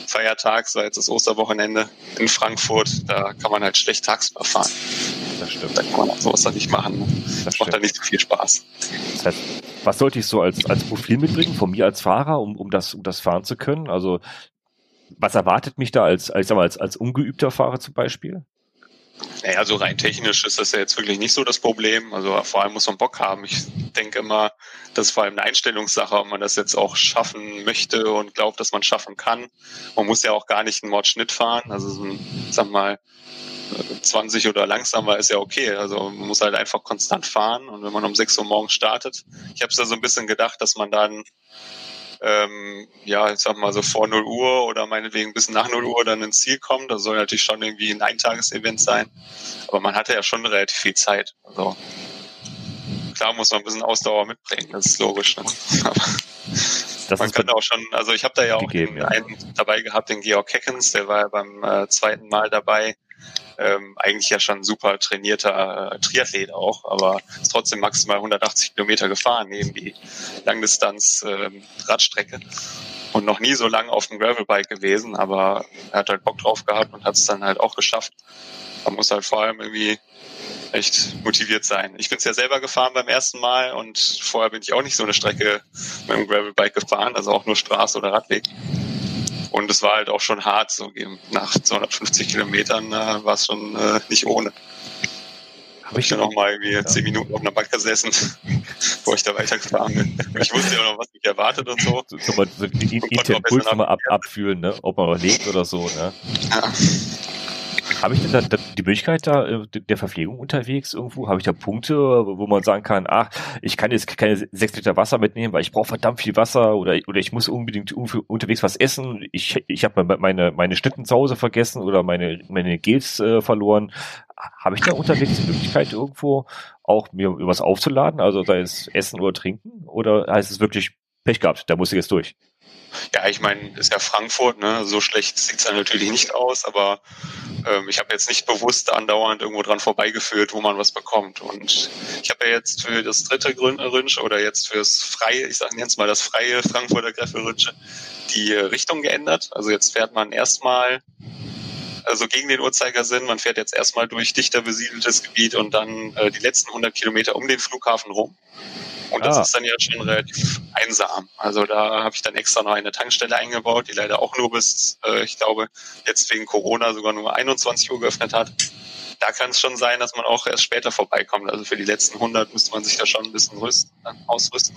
Feiertag, so jetzt das Osterwochenende in Frankfurt, da kann man halt schlecht tagsüber fahren. Das stimmt. Da kann man sowas dann nicht machen. Ne? Das, das macht dann nicht so viel Spaß. Das heißt, was sollte ich so als, als Profil mitbringen von mir als Fahrer, um, um, das, um das fahren zu können? Also, was erwartet mich da als, sag mal, als, als ungeübter Fahrer zum Beispiel? Naja, so rein technisch ist das ja jetzt wirklich nicht so das Problem. Also vor allem muss man Bock haben. Ich denke immer, das ist vor allem eine Einstellungssache, ob man das jetzt auch schaffen möchte und glaubt, dass man schaffen kann. Man muss ja auch gar nicht einen Mordschnitt fahren. Also so ein, sag mal, 20 oder langsamer ist ja okay. Also man muss halt einfach konstant fahren und wenn man um 6 Uhr morgens startet. Ich habe es da so ein bisschen gedacht, dass man dann ähm, ja, ich sag mal so vor 0 Uhr oder meinetwegen bis nach 0 Uhr dann ins Ziel kommt. Das soll natürlich schon irgendwie ein Eintagesevent sein. Aber man hatte ja schon relativ viel Zeit. Also klar muss man ein bisschen Ausdauer mitbringen, das ist logisch. Ne? Aber das man könnte auch schon, also ich habe da ja auch gegeben, ja. einen dabei gehabt, den Georg Heckens, der war ja beim äh, zweiten Mal dabei ähm, eigentlich ja schon super trainierter äh, Triathlet auch, aber ist trotzdem maximal 180 Kilometer gefahren, neben die Langdistanz ähm, Radstrecke und noch nie so lang auf dem Gravelbike gewesen, aber er hat halt Bock drauf gehabt und hat es dann halt auch geschafft. Man muss halt vor allem irgendwie echt motiviert sein. Ich bin es ja selber gefahren beim ersten Mal und vorher bin ich auch nicht so eine Strecke mit dem Gravelbike gefahren, also auch nur Straße oder Radweg. Und es war halt auch schon hart, so nach 250 Kilometern äh, war es schon äh, nicht ohne. Habe ich dann noch mal irgendwie ja. zehn Minuten auf einer Bank gesessen, bevor ich da weitergefahren bin. Ich wusste ja noch, was mich erwartet und so. So, so, so die, die Puls mal ab, abfühlen, ne? ob man überlegt oder so. Ne? Ja. Habe ich denn da, da, die Möglichkeit da äh, der Verpflegung unterwegs irgendwo? Habe ich da Punkte, wo man sagen kann, ach, ich kann jetzt keine sechs Liter Wasser mitnehmen, weil ich brauche verdammt viel Wasser oder, oder ich muss unbedingt unterwegs was essen. Ich, ich habe meine, meine Schnitten zu Hause vergessen oder meine, meine Gels äh, verloren. Habe ich da unterwegs die Möglichkeit irgendwo auch mir was aufzuladen, also sei es Essen oder Trinken? Oder heißt es wirklich Pech gehabt, da muss ich jetzt durch? Ja, ich meine, ist ja Frankfurt, ne? So schlecht sieht's ja natürlich nicht aus, aber ähm, ich habe jetzt nicht bewusst andauernd irgendwo dran vorbeigeführt, wo man was bekommt. Und ich habe ja jetzt für das dritte Rünsch oder jetzt fürs freie, ich sage jetzt mal das freie Frankfurter Greffelrünsche, die Richtung geändert. Also jetzt fährt man erstmal also gegen den Uhrzeigersinn. Man fährt jetzt erstmal durch dichter besiedeltes Gebiet und dann äh, die letzten 100 Kilometer um den Flughafen rum. Und das ah. ist dann ja schon relativ einsam. Also da habe ich dann extra noch eine Tankstelle eingebaut, die leider auch nur bis, äh, ich glaube, jetzt wegen Corona sogar nur 21 Uhr geöffnet hat. Da kann es schon sein, dass man auch erst später vorbeikommt. Also für die letzten 100 müsste man sich da schon ein bisschen rüsten, ausrüsten.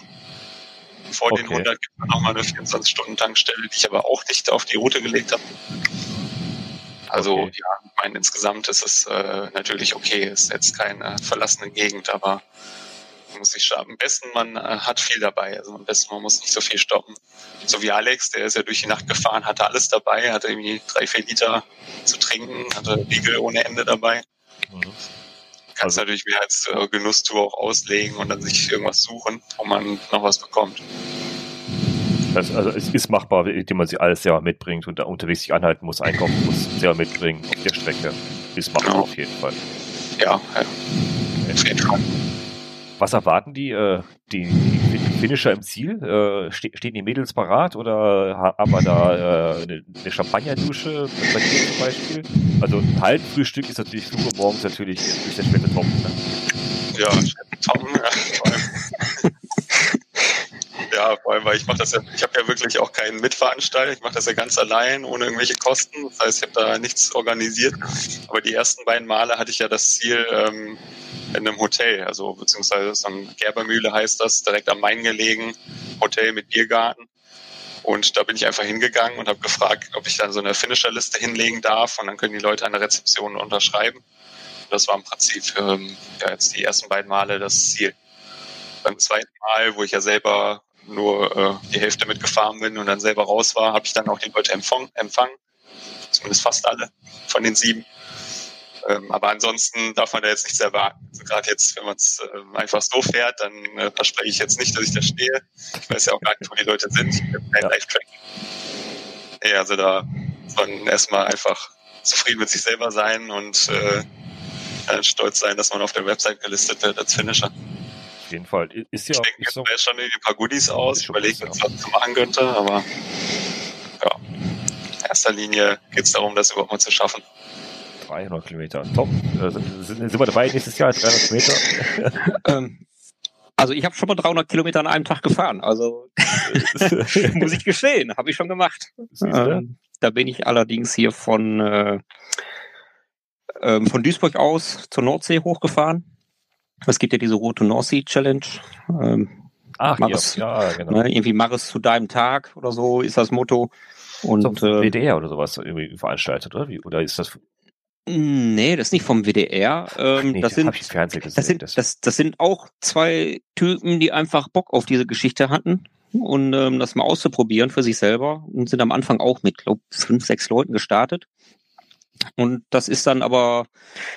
Vor okay. den 100 gibt es nochmal eine 24-Stunden-Tankstelle, die ich aber auch nicht auf die Route gelegt habe. Also okay. ja, ich meine, insgesamt ist es äh, natürlich okay, ist jetzt keine verlassene Gegend, aber muss nicht stoppen. Am besten, man äh, hat viel dabei. Also am besten, man muss nicht so viel stoppen. So wie Alex, der ist ja durch die Nacht gefahren, hatte alles dabei, hatte irgendwie drei, vier Liter zu trinken, hatte Riegel ohne Ende dabei. Mhm. Kannst also, natürlich mehr als äh, Genusstour auch auslegen und dann sich irgendwas suchen, wo man noch was bekommt. Das, also es ist machbar, indem man sich alles selber mitbringt und da unterwegs sich anhalten muss, einkaufen muss, selber mitbringen auf der Strecke. Ist machbar genau. auf jeden Fall. Ja, ja. Auf jeden Fall. Was erwarten die, äh, die, die Finisher im Ziel? Äh, ste stehen die Mädels parat oder haben wir da äh, eine, eine Champagnerdusche bei dir zum Beispiel? Also ein Halbfrühstück ist natürlich 5 Uhr morgens natürlich durch der Schwette top. Ne? Ja, Tom, ja, ja, vor allem, weil ich mache das ja, ich habe ja wirklich auch keinen Mitveranstalter, ich mache das ja ganz allein, ohne irgendwelche Kosten. Das heißt, ich habe da nichts organisiert. Aber die ersten beiden Male hatte ich ja das Ziel ähm, in einem Hotel, also beziehungsweise so ein Gerbermühle heißt das, direkt am Main gelegen, Hotel mit Biergarten. Und da bin ich einfach hingegangen und habe gefragt, ob ich dann so eine Finisherliste hinlegen darf und dann können die Leute der Rezeption unterschreiben. Und das war im Prinzip ähm, ja, jetzt die ersten beiden Male das Ziel. Beim zweiten Mal, wo ich ja selber nur äh, die Hälfte mitgefahren bin und dann selber raus war, habe ich dann auch die Leute empfang, empfangen. Zumindest fast alle von den sieben. Ähm, aber ansonsten darf man da jetzt nichts erwarten. Also gerade jetzt, wenn man es äh, einfach so fährt, dann äh, verspreche ich jetzt nicht, dass ich da stehe. Ich weiß ja auch gar nicht, wo die Leute sind. Ich habe kein ja. Live-Track. Nee, also da soll man erstmal einfach zufrieden mit sich selber sein und äh, stolz sein, dass man auf der Website gelistet wird als Finisher auf jeden Fall. Ist ja ich denke jetzt so schon ein paar Goodies aus. Ich überlege, was ich machen könnte, aber ja. In erster Linie geht es darum, das überhaupt mal zu schaffen. 300 Kilometer, top. Äh, sind, sind wir dabei nächstes Jahr, 300 Kilometer? ähm, also ich habe schon mal 300 Kilometer an einem Tag gefahren. Also muss ich gestehen, habe ich schon gemacht. Ähm, da bin ich allerdings hier von äh, ähm, von Duisburg aus zur Nordsee hochgefahren es gibt ja diese Route North Sea Challenge. Ähm, Ach, Maris, ja, genau. Ne, irgendwie Maris zu deinem Tag oder so ist das Motto. Und so, äh, WDR oder sowas irgendwie veranstaltet, oder? Wie, oder ist das? Nee, das ist nicht vom WDR. Ähm, nee, das, sind, das, sind, das, das sind auch zwei Typen, die einfach Bock auf diese Geschichte hatten und ähm, das mal auszuprobieren für sich selber und sind am Anfang auch mit, glaube fünf, sechs Leuten gestartet. Und das ist dann aber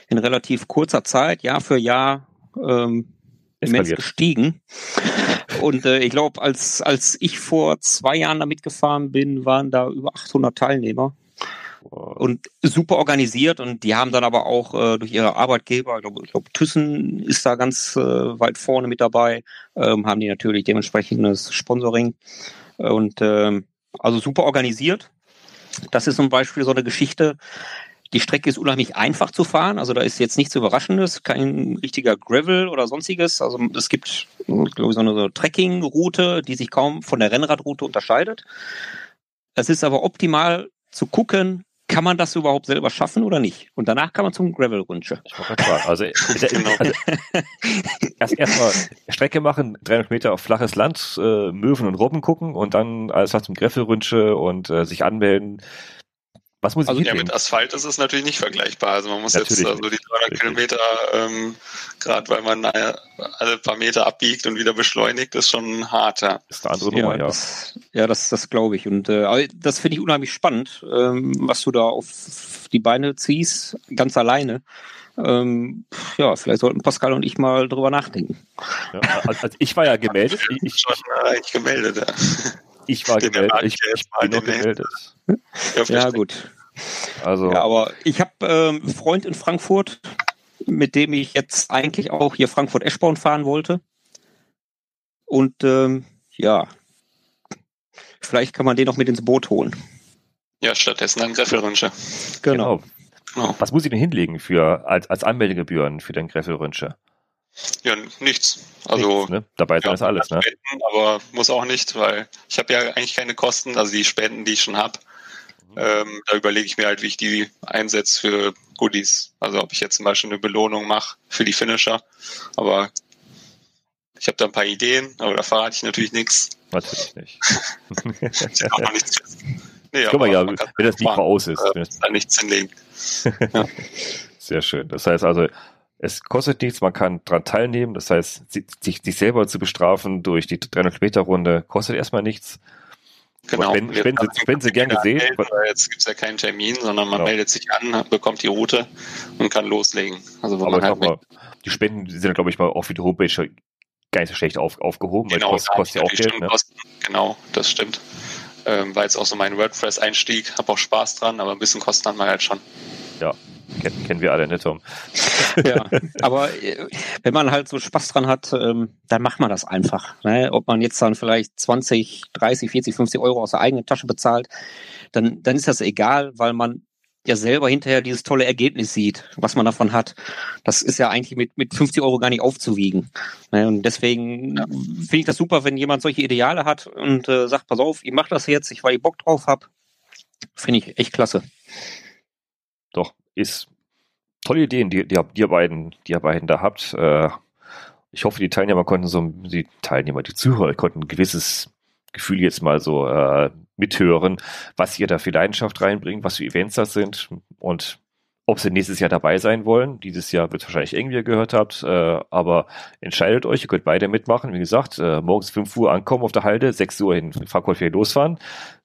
in relativ kurzer Zeit, Jahr für Jahr, ähm, immens gestiegen. Und äh, ich glaube, als, als ich vor zwei Jahren damit gefahren bin, waren da über 800 Teilnehmer. Und super organisiert und die haben dann aber auch äh, durch ihre Arbeitgeber, ich glaube, glaub, Thyssen ist da ganz äh, weit vorne mit dabei, ähm, haben die natürlich dementsprechendes Sponsoring und ähm, also super organisiert. Das ist zum Beispiel so eine Geschichte, die Strecke ist unheimlich einfach zu fahren, also da ist jetzt nichts Überraschendes, kein richtiger Gravel oder sonstiges. Also es gibt, glaube ich, so eine Trekking-Route, die sich kaum von der Rennradroute unterscheidet. Es ist aber optimal zu gucken, kann man das überhaupt selber schaffen oder nicht? Und danach kann man zum wollte gerade Also, genau. also erst erstmal Strecke machen, 300 Meter auf flaches Land, äh, Möwen und Robben gucken und dann alles was zum Gravel-Rünsche und äh, sich anmelden. Was muss ich also ja, mit Asphalt ist es natürlich nicht vergleichbar. Also man muss natürlich jetzt also die 300 Richtig. Kilometer, ähm, gerade weil man äh, alle paar Meter abbiegt und wieder beschleunigt, ist schon hart. Ja. Ist eine andere Nummer, ja. Das, ja, das, das glaube ich. Und äh, das finde ich unheimlich spannend, ähm, was du da auf die Beine ziehst, ganz alleine. Ähm, ja, vielleicht sollten Pascal und ich mal drüber nachdenken. Ja, also, ich war ja gemeldet. Ich, ich schon äh, gemeldet, ja. Ich war gemeldet. Ich, ich bin noch gemeldet. Ja, gut. Also. Ja, aber ich habe ähm, einen Freund in Frankfurt, mit dem ich jetzt eigentlich auch hier Frankfurt-Eschborn fahren wollte. Und ähm, ja, vielleicht kann man den noch mit ins Boot holen. Ja, stattdessen ein Greffelrünsche. Genau. genau. Was muss ich denn hinlegen für als, als Anmeldegebühren für den Greffelrünsche? Ja, nichts. Also nichts, ne? dabei ist ja, alles, ne? Spenden, aber muss auch nicht, weil ich habe ja eigentlich keine Kosten, also die Spenden, die ich schon habe, mhm. ähm, da überlege ich mir halt, wie ich die einsetze für Goodies. Also ob ich jetzt zum Beispiel eine Belohnung mache für die Finisher, aber ich habe da ein paar Ideen, aber da verrate ich natürlich nichts. Natürlich nicht. ich habe noch nichts fest. Nee, Guck mal, ja, wenn das Mikro aus ist. Äh, da nichts hinlegen. ja. Sehr schön. Das heißt also, es kostet nichts, man kann daran teilnehmen. Das heißt, sich, sich selber zu bestrafen durch die 300 Meter Runde kostet erstmal nichts. Genau. Spenden, spenden, Sie, spenden Sie gern gesehen. Jetzt gibt es ja keinen Termin, sondern man genau. meldet sich an, bekommt die Route und kann loslegen. Also wo Aber man halt mal, die Spenden sind, glaube ich, mal auch für die Homepage gar nicht so schlecht auf, aufgehoben, genau, weil das kostet ja auch Geld. Ne? Genau, das stimmt. Ähm, war jetzt auch so mein WordPress-Einstieg, habe auch Spaß dran, aber ein bisschen Kosten hat man halt schon. Ja, kennen, kennen wir alle, ne, Tom? ja, aber äh, wenn man halt so Spaß dran hat, ähm, dann macht man das einfach. Ne? Ob man jetzt dann vielleicht 20, 30, 40, 50 Euro aus der eigenen Tasche bezahlt, dann, dann ist das egal, weil man ja selber hinterher dieses tolle Ergebnis sieht, was man davon hat. Das ist ja eigentlich mit, mit 50 Euro gar nicht aufzuwiegen. Ne? Und deswegen finde ich das super, wenn jemand solche Ideale hat und äh, sagt, pass auf, ich mache das jetzt, ich weil ich Bock drauf habe. Finde ich echt klasse. Doch, ist tolle Ideen, die, die, die ihr beiden, die ihr beiden da habt. Äh, ich hoffe, die Teilnehmer konnten so, die Teilnehmer, die Zuhörer konnten ein gewisses Gefühl jetzt mal so äh, mithören, was ihr da für Leidenschaft reinbringt, was für Events das sind und ob sie nächstes Jahr dabei sein wollen. Dieses Jahr wird wahrscheinlich eng, wie ihr gehört habt, äh, aber entscheidet euch, ihr könnt beide mitmachen. Wie gesagt, äh, morgens 5 Uhr ankommen auf der Halde, 6 Uhr in Frankfurt losfahren.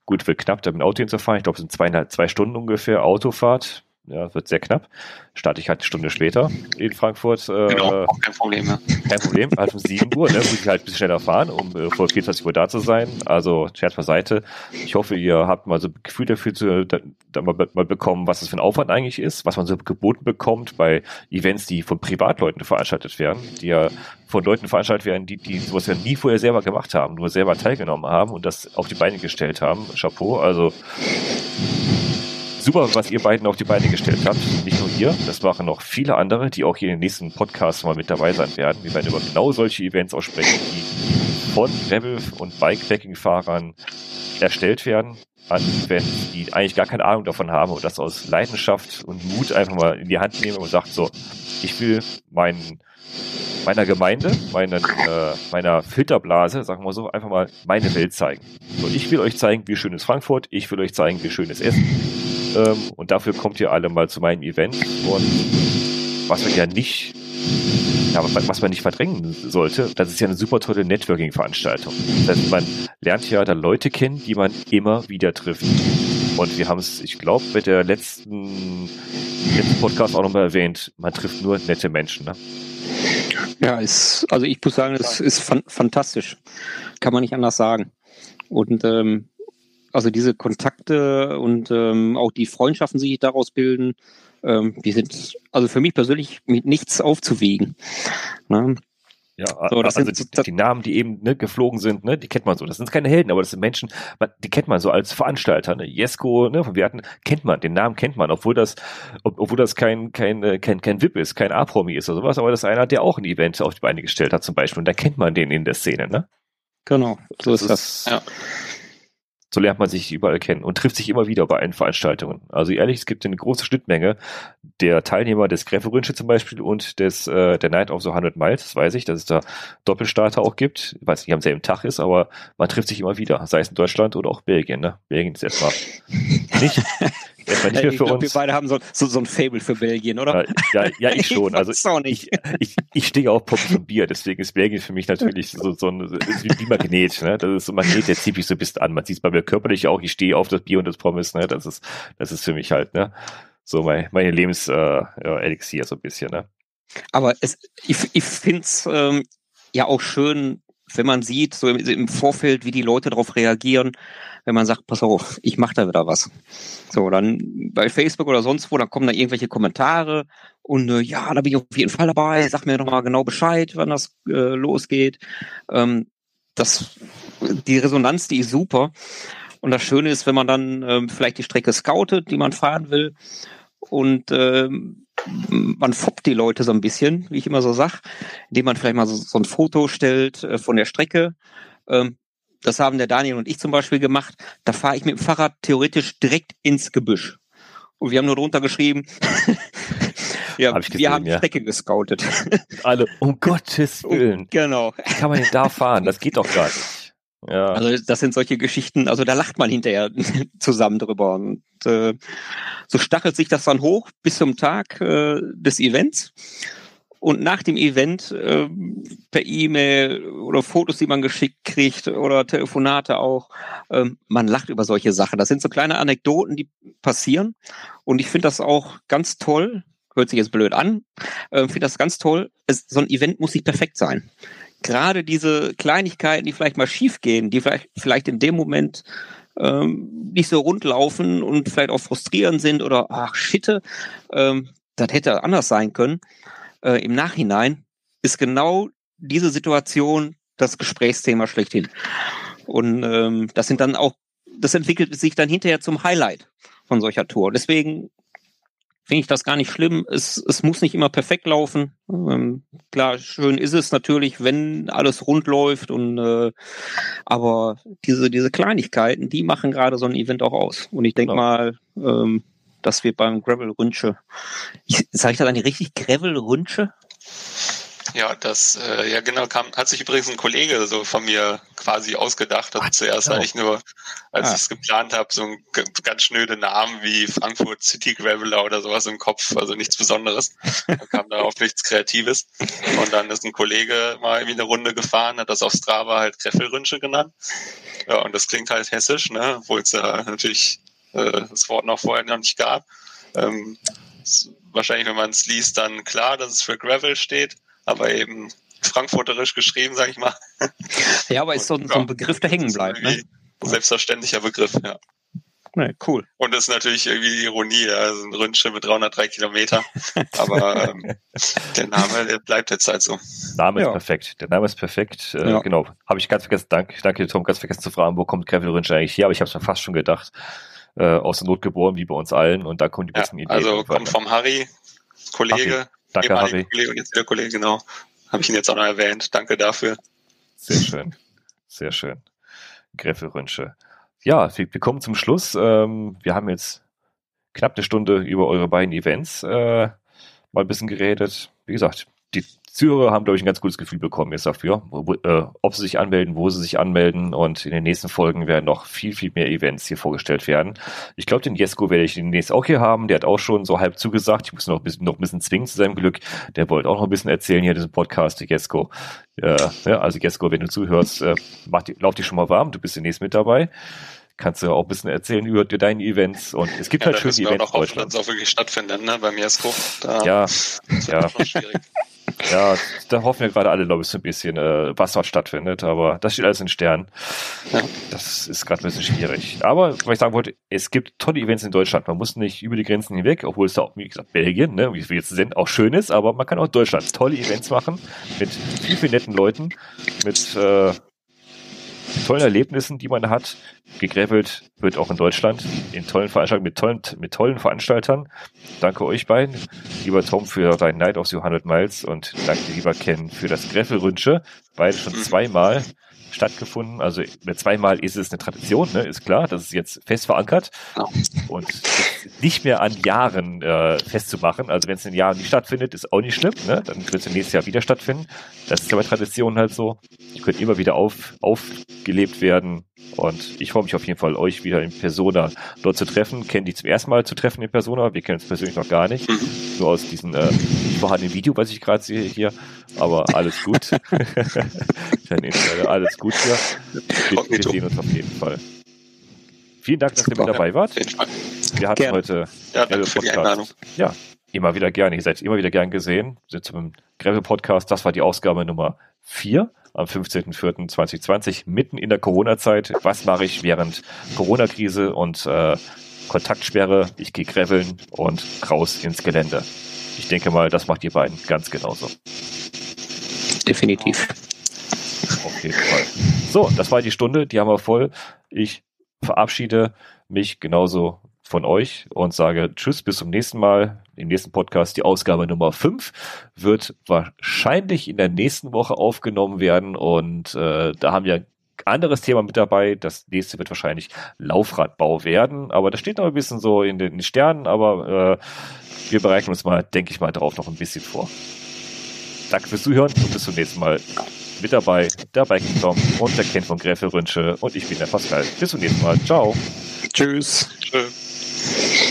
Gut, wird knapp, da mit dem Auto hinzufahren. Ich glaube, es sind zweieinhalb, zwei Stunden ungefähr Autofahrt. Ja, wird sehr knapp. Starte ich halt eine Stunde später in Frankfurt. Äh, genau, kein Problem. Ja. Kein Problem, halt um 7 Uhr, ne, muss ich halt ein bisschen schneller fahren, um äh, vor 24 Uhr da zu sein. Also Scherz beiseite. Ich hoffe, ihr habt mal so ein Gefühl dafür zu, da, da mal, mal bekommen, was das für ein Aufwand eigentlich ist, was man so geboten bekommt bei Events, die von Privatleuten veranstaltet werden, die ja von Leuten veranstaltet werden, die, die sowas ja nie vorher selber gemacht haben, nur selber teilgenommen haben und das auf die Beine gestellt haben. Chapeau. Also super, was ihr beiden auf die Beine gestellt habt. Nicht nur ihr, das machen noch viele andere, die auch hier in den nächsten Podcasts mal mit dabei sein werden. Wir werden über genau solche Events auch sprechen, die von Rebel und Bikepacking-Fahrern erstellt werden an Events, die eigentlich gar keine Ahnung davon haben und das aus Leidenschaft und Mut einfach mal in die Hand nehmen und sagt so, ich will meinen meiner Gemeinde, meinen, äh, meiner Filterblase, sagen wir so, einfach mal meine Welt zeigen. So, ich will euch zeigen, wie schön ist Frankfurt, ich will euch zeigen, wie schön ist Essen. Ähm, und dafür kommt ihr alle mal zu meinem Event. Und was wir ja nicht, ja, was man nicht verdrängen sollte, das ist ja eine super tolle Networking-Veranstaltung. Das heißt, man lernt ja da Leute kennen, die man immer wieder trifft. Und wir haben es, ich glaube, mit der letzten, letzten Podcast auch nochmal erwähnt, man trifft nur nette Menschen. Ne? Ja, ist, also ich muss sagen, es ist fan fantastisch. Kann man nicht anders sagen. Und ähm, also diese Kontakte und ähm, auch die Freundschaften, die sich daraus bilden, ähm, die sind also für mich persönlich mit nichts aufzuwiegen. Ne? Ja, so, also sind, die, die, Namen, die eben ne, geflogen sind, ne, die kennt man so. Das sind keine Helden, aber das sind Menschen, man, die kennt man so als Veranstalter. Ne? Jesko, ne, von Werten kennt man, den Namen kennt man, obwohl das, ob, obwohl das kein kein äh, kein kein VIP ist, kein A-Promi ist oder sowas, aber das ist einer, der auch ein Event auf die Beine gestellt hat zum Beispiel, und da kennt man den in der Szene, ne? Genau, so das ist das. Ja. So lernt man sich überall kennen und trifft sich immer wieder bei allen Veranstaltungen. Also ehrlich, es gibt eine große Schnittmenge der Teilnehmer des Gräferinsche zum Beispiel und des äh, der Night of the 100 Miles, das weiß ich, dass es da Doppelstarter auch gibt. Ich weiß nicht, am selben Tag ist, aber man trifft sich immer wieder, sei es in Deutschland oder auch Belgien. Ne? Belgien ist erstmal nicht, Erstmal nicht mehr für glaub, uns. Wir beide haben so, so, so ein Fable für Belgien, oder? Ja, ja ich schon. Also ich, ich, ich stehe auf Pommes und Bier, deswegen ist Belgien für mich natürlich so, so ein wie Magnet. Ne? Das ist so ein Magnet, der zieht mich so ein bisschen an. Man sieht es bei mir körperlich auch. Ich stehe auf das Bier und das Pommes. Ne? Das ist, das ist für mich halt ne so mein, meine Lebenselixier äh, so ein bisschen. Ne? Aber es, ich, ich finde es ähm, ja auch schön, wenn man sieht, so im, Vorfeld, wie die Leute darauf reagieren, wenn man sagt, pass auf, ich mache da wieder was. So, dann bei Facebook oder sonst wo, dann kommen da irgendwelche Kommentare und äh, ja, da bin ich auf jeden Fall dabei, sag mir doch mal genau Bescheid, wann das äh, losgeht. Ähm, das, die Resonanz, die ist super. Und das Schöne ist, wenn man dann ähm, vielleicht die Strecke scoutet, die man fahren will und ähm, man foppt die Leute so ein bisschen, wie ich immer so sag, indem man vielleicht mal so, so ein Foto stellt äh, von der Strecke. Ähm, das haben der Daniel und ich zum Beispiel gemacht. Da fahre ich mit dem Fahrrad theoretisch direkt ins Gebüsch. Und wir haben nur drunter geschrieben, ja, hab gesehen, wir haben die ja. Strecke gescoutet. Alle, um Gottes Willen. genau. Wie kann man denn da fahren? Das geht doch gar nicht. Ja. Also das sind solche Geschichten, also da lacht man hinterher zusammen drüber. Und äh, so stachelt sich das dann hoch bis zum Tag äh, des Events. Und nach dem Event äh, per E-Mail oder Fotos, die man geschickt kriegt oder Telefonate auch, äh, man lacht über solche Sachen. Das sind so kleine Anekdoten, die passieren. Und ich finde das auch ganz toll. Hört sich jetzt blöd an. Äh, finde das ganz toll. Es, so ein Event muss nicht perfekt sein. Gerade diese Kleinigkeiten, die vielleicht mal schief gehen, die vielleicht, vielleicht in dem Moment ähm, nicht so rund laufen und vielleicht auch frustrierend sind oder ach Schitte, ähm, das hätte anders sein können, äh, im Nachhinein ist genau diese Situation das Gesprächsthema schlechthin. Und ähm, das sind dann auch, das entwickelt sich dann hinterher zum Highlight von solcher Tour. Deswegen finde ich das gar nicht schlimm. Es, es muss nicht immer perfekt laufen. Ähm, klar, schön ist es natürlich, wenn alles rund läuft und äh, aber diese, diese Kleinigkeiten, die machen gerade so ein Event auch aus. Und ich denke genau. mal, ähm, dass wir beim Gravel Rünsche, sage ich da dann richtig Gravel Rünsche? Ja, das, äh, ja genau, kam, hat sich übrigens ein Kollege so von mir quasi ausgedacht. Und zuerst hatte ich nur, als ah. ich es geplant habe, so ein ganz schnöde Namen wie Frankfurt City Graveler oder sowas im Kopf, also nichts Besonderes. Da kam darauf nichts Kreatives. Und dann ist ein Kollege mal irgendwie eine Runde gefahren, hat das auf Strava halt Greffelrünsche genannt. Ja, und das klingt halt hessisch, ne, obwohl es ja natürlich äh, das Wort noch vorher noch nicht gab. Ähm, wahrscheinlich, wenn man es liest, dann klar, dass es für Gravel steht aber eben frankfurterisch geschrieben, sag ich mal. Ja, aber ist so, so ein Begriff, der hängen bleibt. Ne? Selbstverständlicher Begriff, ja. Nee, cool. Und das ist natürlich irgendwie die Ironie, ja, also ein Ründsche mit 303 Kilometer. Aber ähm, der Name, der bleibt jetzt halt so. Name ja. ist perfekt. Der Name ist perfekt. Äh, ja. Genau. Habe ich ganz vergessen. Danke, danke Tom, ganz vergessen zu fragen, wo kommt Kevin Rünsche eigentlich her? Aber ich habe es mir fast schon gedacht. Äh, aus der Not geboren, wie bei uns allen. Und da kommen die besten ja, Ideen. Also kommt vom Harry, Kollege, Harry. Danke, Harry. Kollege und jetzt der Kollege, genau. Habe ich ihn jetzt auch noch erwähnt. Danke dafür. Sehr schön. Sehr schön. Gräfe Rünsche. Ja, wir, wir kommen zum Schluss. Ähm, wir haben jetzt knapp eine Stunde über eure beiden Events äh, mal ein bisschen geredet. Wie gesagt, Zuhörer haben, glaube ich, ein ganz gutes Gefühl bekommen jetzt dafür, wo, äh, ob sie sich anmelden, wo sie sich anmelden und in den nächsten Folgen werden noch viel, viel mehr Events hier vorgestellt werden. Ich glaube, den Jesko werde ich demnächst auch hier haben. Der hat auch schon so halb zugesagt. Ich muss noch ein bisschen, noch ein bisschen zwingen zu seinem Glück. Der wollte auch noch ein bisschen erzählen hier in diesem Podcast, Jesko. Äh, ja, also Jesko, wenn du zuhörst, äh, mach die, lauf dich schon mal warm. Du bist demnächst mit dabei kannst du auch ein bisschen erzählen über deine Events. Und es gibt ja, halt schöne Events. Auch noch hoffen, dass es auch wirklich stattfinden, ne? Beim Jesko. Da ja, ja. Ja, da hoffen wir gerade alle, glaube ich, so ein bisschen, äh, was dort stattfindet, aber das steht alles in Sternen. Ja. Das ist gerade ein bisschen schwierig. Aber, was ich sagen wollte, es gibt tolle Events in Deutschland. Man muss nicht über die Grenzen hinweg, obwohl es da auch, wie gesagt, Belgien, ne, wie wir jetzt sind, auch schön ist, aber man kann auch in Deutschland tolle Events machen mit viel, viel netten Leuten, mit äh, tollen Erlebnissen, die man hat. Gegrävelt wird auch in Deutschland in tollen Veranstaltungen mit tollen, mit tollen Veranstaltern. Danke euch beiden, lieber Tom für dein Night of the 100 Miles und danke lieber Ken für das Greffelrünsche. Beide schon zweimal stattgefunden. Also zweimal ist es eine Tradition, ne? ist klar, das ist jetzt fest verankert und nicht mehr an Jahren äh, festzumachen. Also wenn es in Jahren nicht stattfindet, ist auch nicht schlimm, ne? dann wird es nächstes Jahr wieder stattfinden. Das ist aber Tradition halt so. Die können immer wieder auf, aufgelebt werden und ich freue mich auf jeden Fall, euch wieder in Persona dort zu treffen. Kennen die zum ersten Mal zu treffen in Persona. Wir kennen uns persönlich noch gar nicht. Mhm. Nur aus diesem äh, vorhandenen Video, was ich gerade sehe hier. Aber alles gut. alles gut hier. Wir, wir sehen uns auf jeden Fall. Vielen Dank, dass Super, ihr mit dabei wart. Wir hatten gerne. heute ja, danke für die Einladung. Ja, immer wieder gerne. Ihr seid immer wieder gern gesehen. Wir sind zum Gravel Podcast. Das war die Ausgabe Nummer vier am 15.04.2020, mitten in der Corona-Zeit. Was mache ich während Corona-Krise und äh, Kontaktsperre? Ich gehe graveln und raus ins Gelände. Ich denke mal, das macht ihr beiden ganz genauso. Definitiv. Auf jeden Fall. So, das war die Stunde, die haben wir voll. Ich verabschiede mich genauso von euch und sage Tschüss, bis zum nächsten Mal. Im nächsten Podcast, die Ausgabe Nummer 5, wird wahrscheinlich in der nächsten Woche aufgenommen werden und äh, da haben wir anderes Thema mit dabei. Das nächste wird wahrscheinlich Laufradbau werden, aber das steht noch ein bisschen so in den Sternen, aber äh, wir bereiten uns mal, denke ich mal, darauf noch ein bisschen vor. Danke fürs Zuhören und bis zum nächsten Mal. Mit dabei der Biking Tom und der Ken von Gräfe Rünsche und ich bin der Pascal. Bis zum nächsten Mal. Ciao. Tschüss. Tschüss.